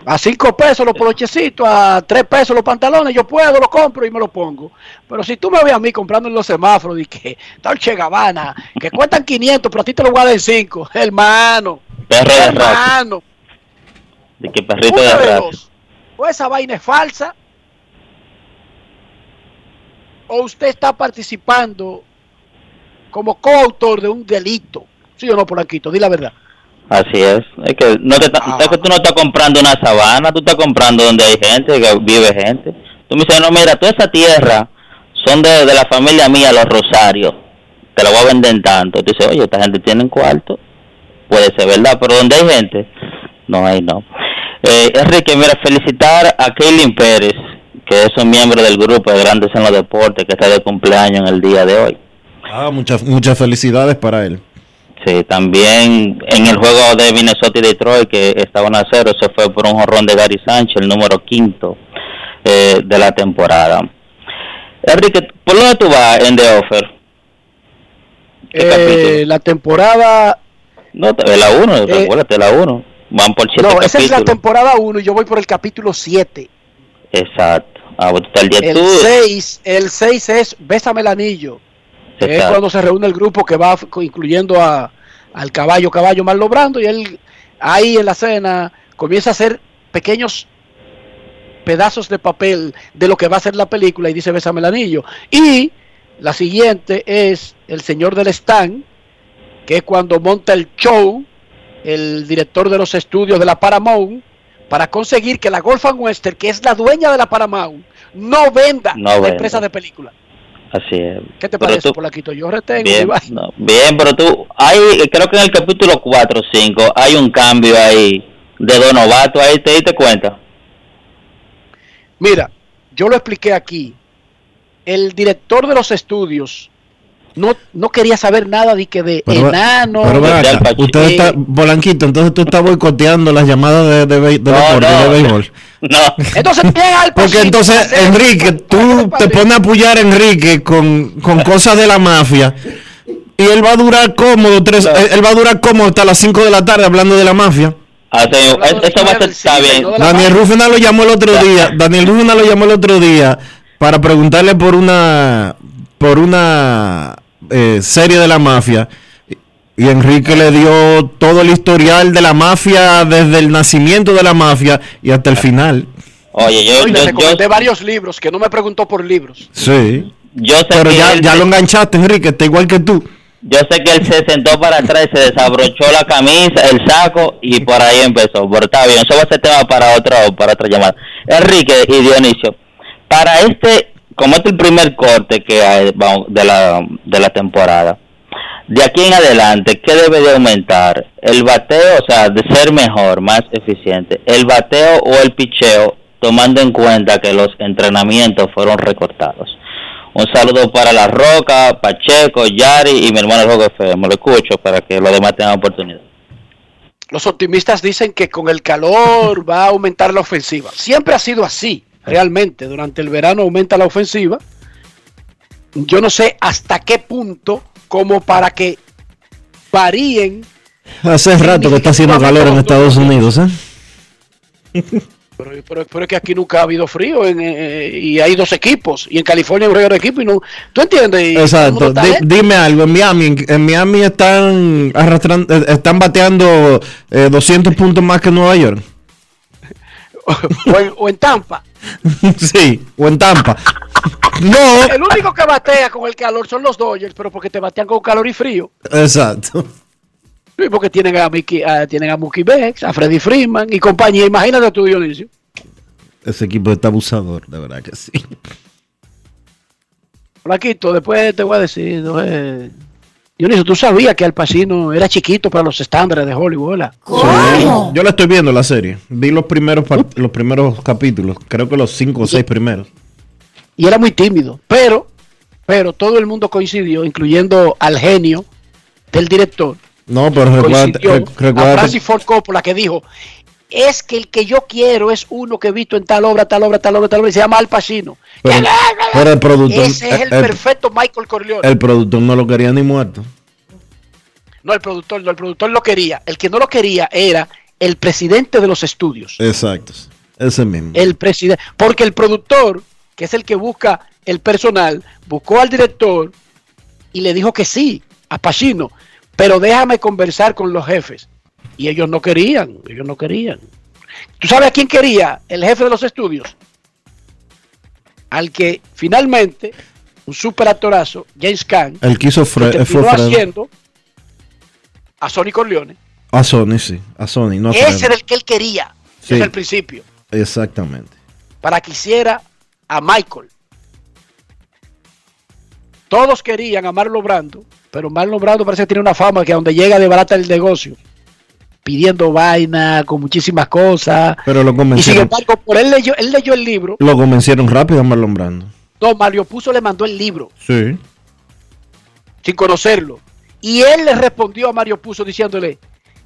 A 5 pesos los polochecitos, a 3 pesos los pantalones, yo puedo, lo compro y me lo pongo. Pero si tú me ves a mí comprando en los semáforos y que Dolce Gabbana, que cuestan 500, pero a ti te lo voy a dar en 5, hermano, hermano, De que perrito de de dos. O esa vaina es falsa, o usted está participando como coautor de un delito. ¿Sí o no, Polanquito? Di la verdad. Así es. Es que, no te, Ah. es que tú no estás comprando una sabana, tú estás comprando donde hay gente, que vive gente. Tú me dices, no, mira, toda esa tierra son de, de la familia mía, los Rosarios. Te la voy a vender en tanto. Tú dices, oye, esta gente tiene un cuarto. Puede ser verdad, pero donde hay gente, no hay, no. Eh, Enrique, mira, felicitar a Kaylin Pérez, que es un miembro del grupo de Grandes en los Deportes, que está de cumpleaños en el día de hoy. Ah, muchas, muchas felicidades para él. Sí, también en el juego de Minnesota y Detroit, que estaban a cero, se fue por un jorrón de Gary Sánchez, el número quinto eh, de la temporada. Enrique, ¿por dónde tú vas en The Offer? Eh, la temporada. No, de la 1, Eh, recuérdate, la 1. Van por siete No, esa es la temporada 1 y yo voy por el capítulo 7. Exacto. Ah, tú estás al día El tú. 6, el 6 es Bésame el anillo. que es cuando se reúne el grupo que va incluyendo a, al caballo, caballo Marlon Brando, y él ahí en la cena comienza a hacer pequeños pedazos de papel de lo que va a ser la película y dice Bésame el anillo. Y la siguiente es El Señor del Stand, que es cuando monta el show el director de los estudios de la Paramount para conseguir que la Golf and Western, que es la dueña de la Paramount, no venda No la venda. empresa de película. Así es. ¿Qué te Pero parece, tú- Polaquito? Yo retengo. Bien, no, pero tú, hay, creo que en el capítulo 4 o 5 hay un cambio ahí de dos novatos, ahí te diste cuenta. Mira, yo lo expliqué aquí. El director de los estudios no, no quería saber nada de que de Pero, enano. pero de- acá, usted está, Bolanquito, entonces tú estás boicoteando las llamadas de, de, de deporte, no. de béisbol. No. Entonces llega al Porque entonces, Enrique, tú te pones a apoyar a Enrique con, con cosas de la mafia Y él va a durar cómodo, tres, él, él va a durar cómodo hasta las 5 de la tarde hablando de la mafia. Es- eso va a ser, está bien. Daniel Rufina lo llamó el otro día. Daniel Rufina lo llamó el otro día para preguntarle por una por una eh, serie de la mafia. Y Enrique le dio todo el historial de la mafia desde el nacimiento de la mafia y hasta el final. Oye, yo, le yo, yo, recomendé varios libros que no me preguntó por libros. Sí. yo sé Pero que ya, él ya lo enganchaste, Enrique, está igual que tú. yo sé que él se sentó para atrás, se desabrochó la camisa, el saco y por ahí empezó. Pero está bien, eso va a ser tema para otro, para otra llamada. Enrique y Dionisio, para este, como este es el primer corte que hay de la, de la temporada, de aquí en adelante, ¿qué debe de aumentar? ¿El bateo, o sea, de ser mejor, más eficiente? ¿El bateo o el picheo, tomando en cuenta que los entrenamientos fueron recortados? Un saludo para La Roca, Pacheco, Yari y mi hermano Roque. Me lo escucho para que los demás tengan oportunidad. Los optimistas dicen que con el calor va a aumentar la ofensiva. Siempre ha sido así, realmente. Durante el verano aumenta la ofensiva. Yo no sé hasta qué punto, como para que varíen. Hace rato que está haciendo calor en Estados Unidos, ¿eh? Pero, pero- pero es que aquí nunca ha habido frío en, eh, y hay dos equipos. Y en California hay un de equipo. Y no, ¿Tú entiendes? Y Exacto. dime algo, en Miami, en, en Miami están arrastrando, eh, están bateando eh, 200 puntos más que Nueva York. o, en, o en Tampa. sí, o en Tampa. No, El único que batea con el calor son los Dodgers, pero porque te batean con calor y frío. exacto. Sí, porque tienen a, Mickey, a- tienen a Mookie Betts, a Freddy Freeman y compañía. Imagínate tú, Dionisio. Ese equipo está abusador, de verdad que sí. Flaquito, después te voy a decir, no, eh, Dionisio, tú sabías que Al Pacino era chiquito para los estándares de Hollywood, ¿verdad? Sí. Yo la estoy viendo la serie. Vi los primeros los primeros capítulos, creo que los cinco o seis primeros. Y era muy tímido, pero, pero todo el mundo coincidió, incluyendo al genio del director, No, pero recuérdate, coincidió rec- a Francis Ford Coppola que dijo, es que el que yo quiero es uno que he visto en tal obra, tal obra, tal obra, tal obra, y se llama Al Pacino. pero, pero el productor, Ese es el, el- perfecto Michael Corleone. el productor no lo quería ni muerto. No, el productor, no, el productor lo quería. El que no lo quería era el presidente de los estudios. Exacto, ese mismo. El presidente. Porque el productor, que es el que busca el personal, buscó al director y le dijo que sí, a Pacino. Pero déjame conversar con los jefes. Y ellos no querían, ellos no querían. ¿Tú sabes a quién quería el jefe de los estudios? Al que finalmente, un super actorazo, James Caan, El que hizo que fue terminó Fred. haciendo a Sonny Corleone. A Sony, sí. A Sony, no a Ese Fred. era el que él quería Sí. desde el principio, Exactamente. para que hiciera a Michael. Todos querían a Marlon Brando, pero Marlon Brando parece que tiene una fama que a donde llega de barata el negocio, pidiendo vaina, con muchísimas cosas. Pero lo Y sin convencieron, embargo, por él leyó, él leyó el libro, lo convencieron rápido a Marlon Brando. no, Mario Puzo le mandó el libro Sí. sin conocerlo. Y él le respondió a Mario Puzo diciéndole,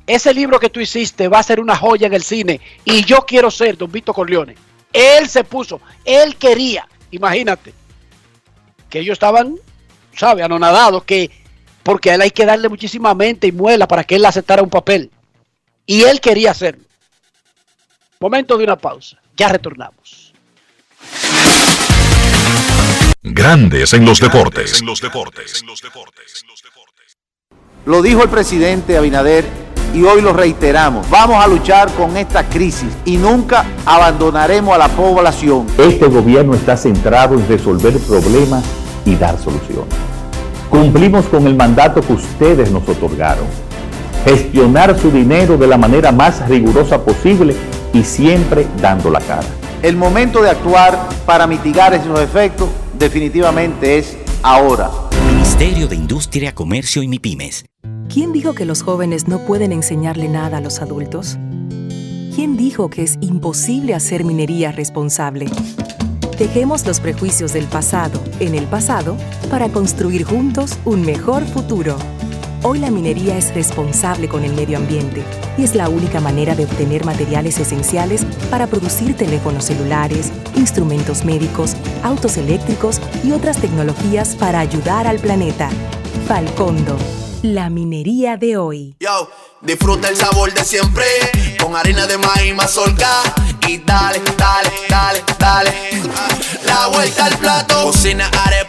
ese libro que tú hiciste va a ser una joya en el cine y yo quiero ser Don Vito Corleone. Él se puso, él quería, imagínate, que ellos estaban, ¿sabe? Anonadados, que porque a él hay que darle muchísima mente y muela para que él aceptara un papel. Y él quería hacerlo. Momento de una pausa. Ya retornamos. Grandes en los deportes. En los deportes. Lo dijo el presidente Abinader y hoy lo reiteramos. Vamos a luchar con esta crisis y nunca abandonaremos a la población. Este gobierno está centrado en resolver problemas y dar soluciones. Cumplimos con el mandato que ustedes nos otorgaron. Gestionar su dinero de la manera más rigurosa posible y siempre dando la cara. El momento de actuar para mitigar esos efectos definitivamente es ahora. Ministerio de Industria, Comercio y MIPIMES. ¿Quién dijo que los jóvenes no pueden enseñarle nada a los adultos? ¿Quién dijo que es imposible hacer minería responsable? Dejemos los prejuicios del pasado en el pasado para construir juntos un mejor futuro. Hoy la minería es responsable con el medio ambiente y es la única manera de obtener materiales esenciales para producir teléfonos celulares, instrumentos médicos, autos eléctricos y otras tecnologías para ayudar al planeta. Falcondo, la minería de hoy. Yo, disfruta el sabor de siempre con harina de maíz mazorca y dale, dale, dale, dale. La vuelta al plato, cocina arepa,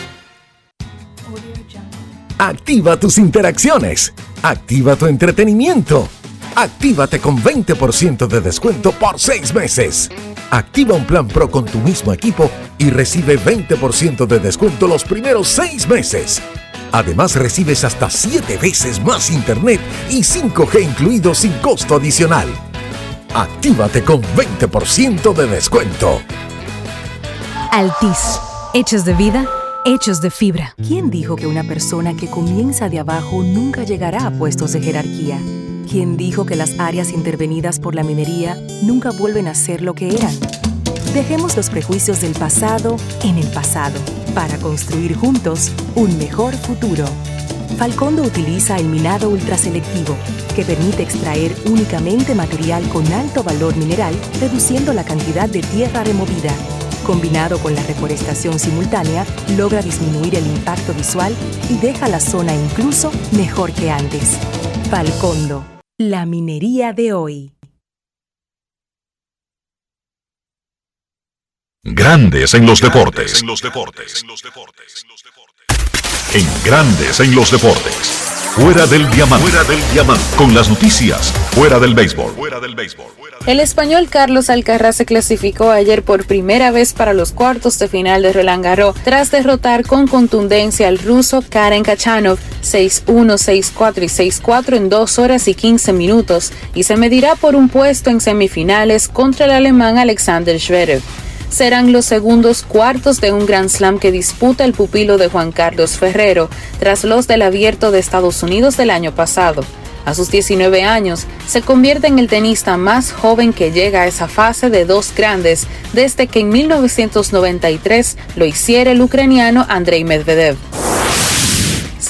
Activa tus interacciones. Activa tu entretenimiento. Actívate con 20% de descuento por 6 meses. Activa un plan Pro con tu mismo equipo y recibe 20% de descuento los primeros 6 meses. Además recibes hasta 7 veces más internet y 5G incluido sin costo adicional. Actívate con 20% de descuento. Altis. Hechos de vida, hechos de fibra. ¿Quién dijo que una persona que comienza de abajo nunca llegará a puestos de jerarquía? ¿Quién dijo que las áreas intervenidas por la minería nunca vuelven a ser lo que eran? Dejemos los prejuicios del pasado en el pasado para construir juntos un mejor futuro. Falcondo utiliza el minado ultraselectivo, que permite extraer únicamente material con alto valor mineral, reduciendo la cantidad de tierra removida. Combinado con la reforestación simultánea, logra disminuir el impacto visual y deja la zona incluso mejor que antes. Falcondo, la minería de hoy. Grandes en los deportes. En Grandes en los deportes. Fuera del diamante. Fuera del diamante. Con las noticias. Fuera del béisbol. Fuera del béisbol. El español Carlos Alcaraz se clasificó ayer por primera vez para los cuartos de final de Roland Garros tras derrotar con contundencia al ruso Karen Kachanov 6-1, 6-4 y 6-4 en 2 horas y 15 minutos y se medirá por un puesto en semifinales contra el alemán Alexander Zverev serán los segundos cuartos de un Grand Slam que disputa el pupilo de Juan Carlos Ferrero, tras los del abierto de Estados Unidos del año pasado. A sus 19 años, se convierte en el tenista más joven que llega a esa fase de dos grandes desde que en 1993 lo hiciera el ucraniano Andrei Medvedev.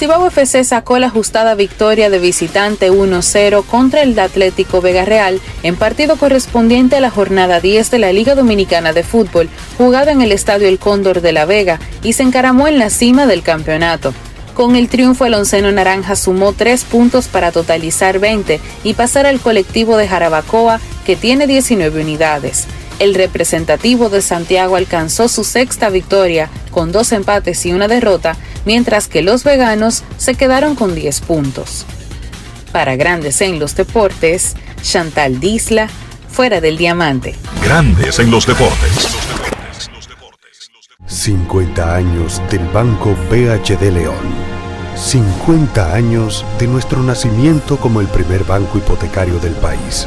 Cibao FC sacó la ajustada victoria de visitante 1-0 contra el Atlético Vega Real en partido correspondiente a la jornada 10 de la Liga Dominicana de Fútbol, jugado en el Estadio El Cóndor de La Vega y se encaramó en la cima del campeonato. Con el triunfo, el onceno naranja sumó tres puntos para totalizar 20 y pasar al colectivo de Jarabacoa, que tiene 19 unidades. El representativo de Santiago alcanzó su sexta victoria con dos empates y una derrota, mientras que los veganos se quedaron con 10 puntos. Para Grandes en los Deportes, Chantal Disla, fuera del diamante. Grandes en los deportes. 50 años del Banco BHD León. 50 años de nuestro nacimiento como el primer banco hipotecario del país,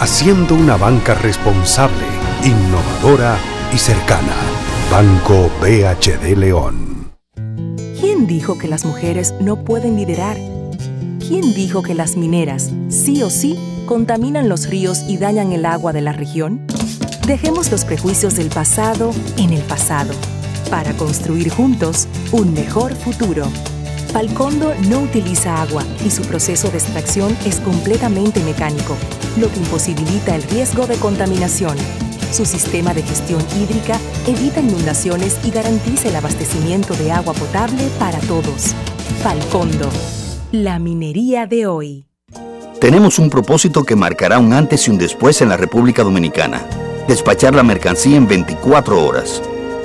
haciendo una banca responsable, innovadora y cercana. Banco BHD León. ¿Quién dijo que las mujeres no pueden liderar? ¿Quién dijo que las mineras, sí o sí, contaminan los ríos y dañan el agua de la región? Dejemos los prejuicios del pasado en el pasado para construir juntos un mejor futuro. Falcondo no utiliza agua y su proceso de extracción es completamente mecánico, lo que imposibilita el riesgo de contaminación. Su sistema de gestión hídrica evita inundaciones y garantiza el abastecimiento de agua potable para todos. Falcondo, la minería de hoy. Tenemos un propósito que marcará un antes y un después en la República Dominicana. Despachar la mercancía en 24 horas.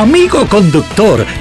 Amigo conductor,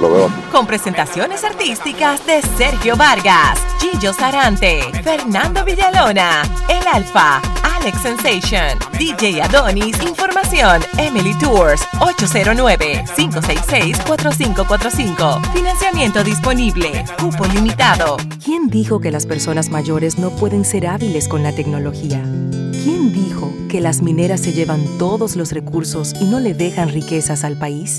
Lo veo. Con presentaciones artísticas de Sergio Vargas, Gillo Sarante, Fernando Villalona, El Alfa, Alex Sensation, DJ Adonis, Información, Emily Tours, 809-566-4545. Financiamiento disponible, cupo limitado. ¿Quién dijo que las personas mayores no pueden ser hábiles con la tecnología? ¿Quién dijo que las mineras se llevan todos los recursos y no le dejan riquezas al país?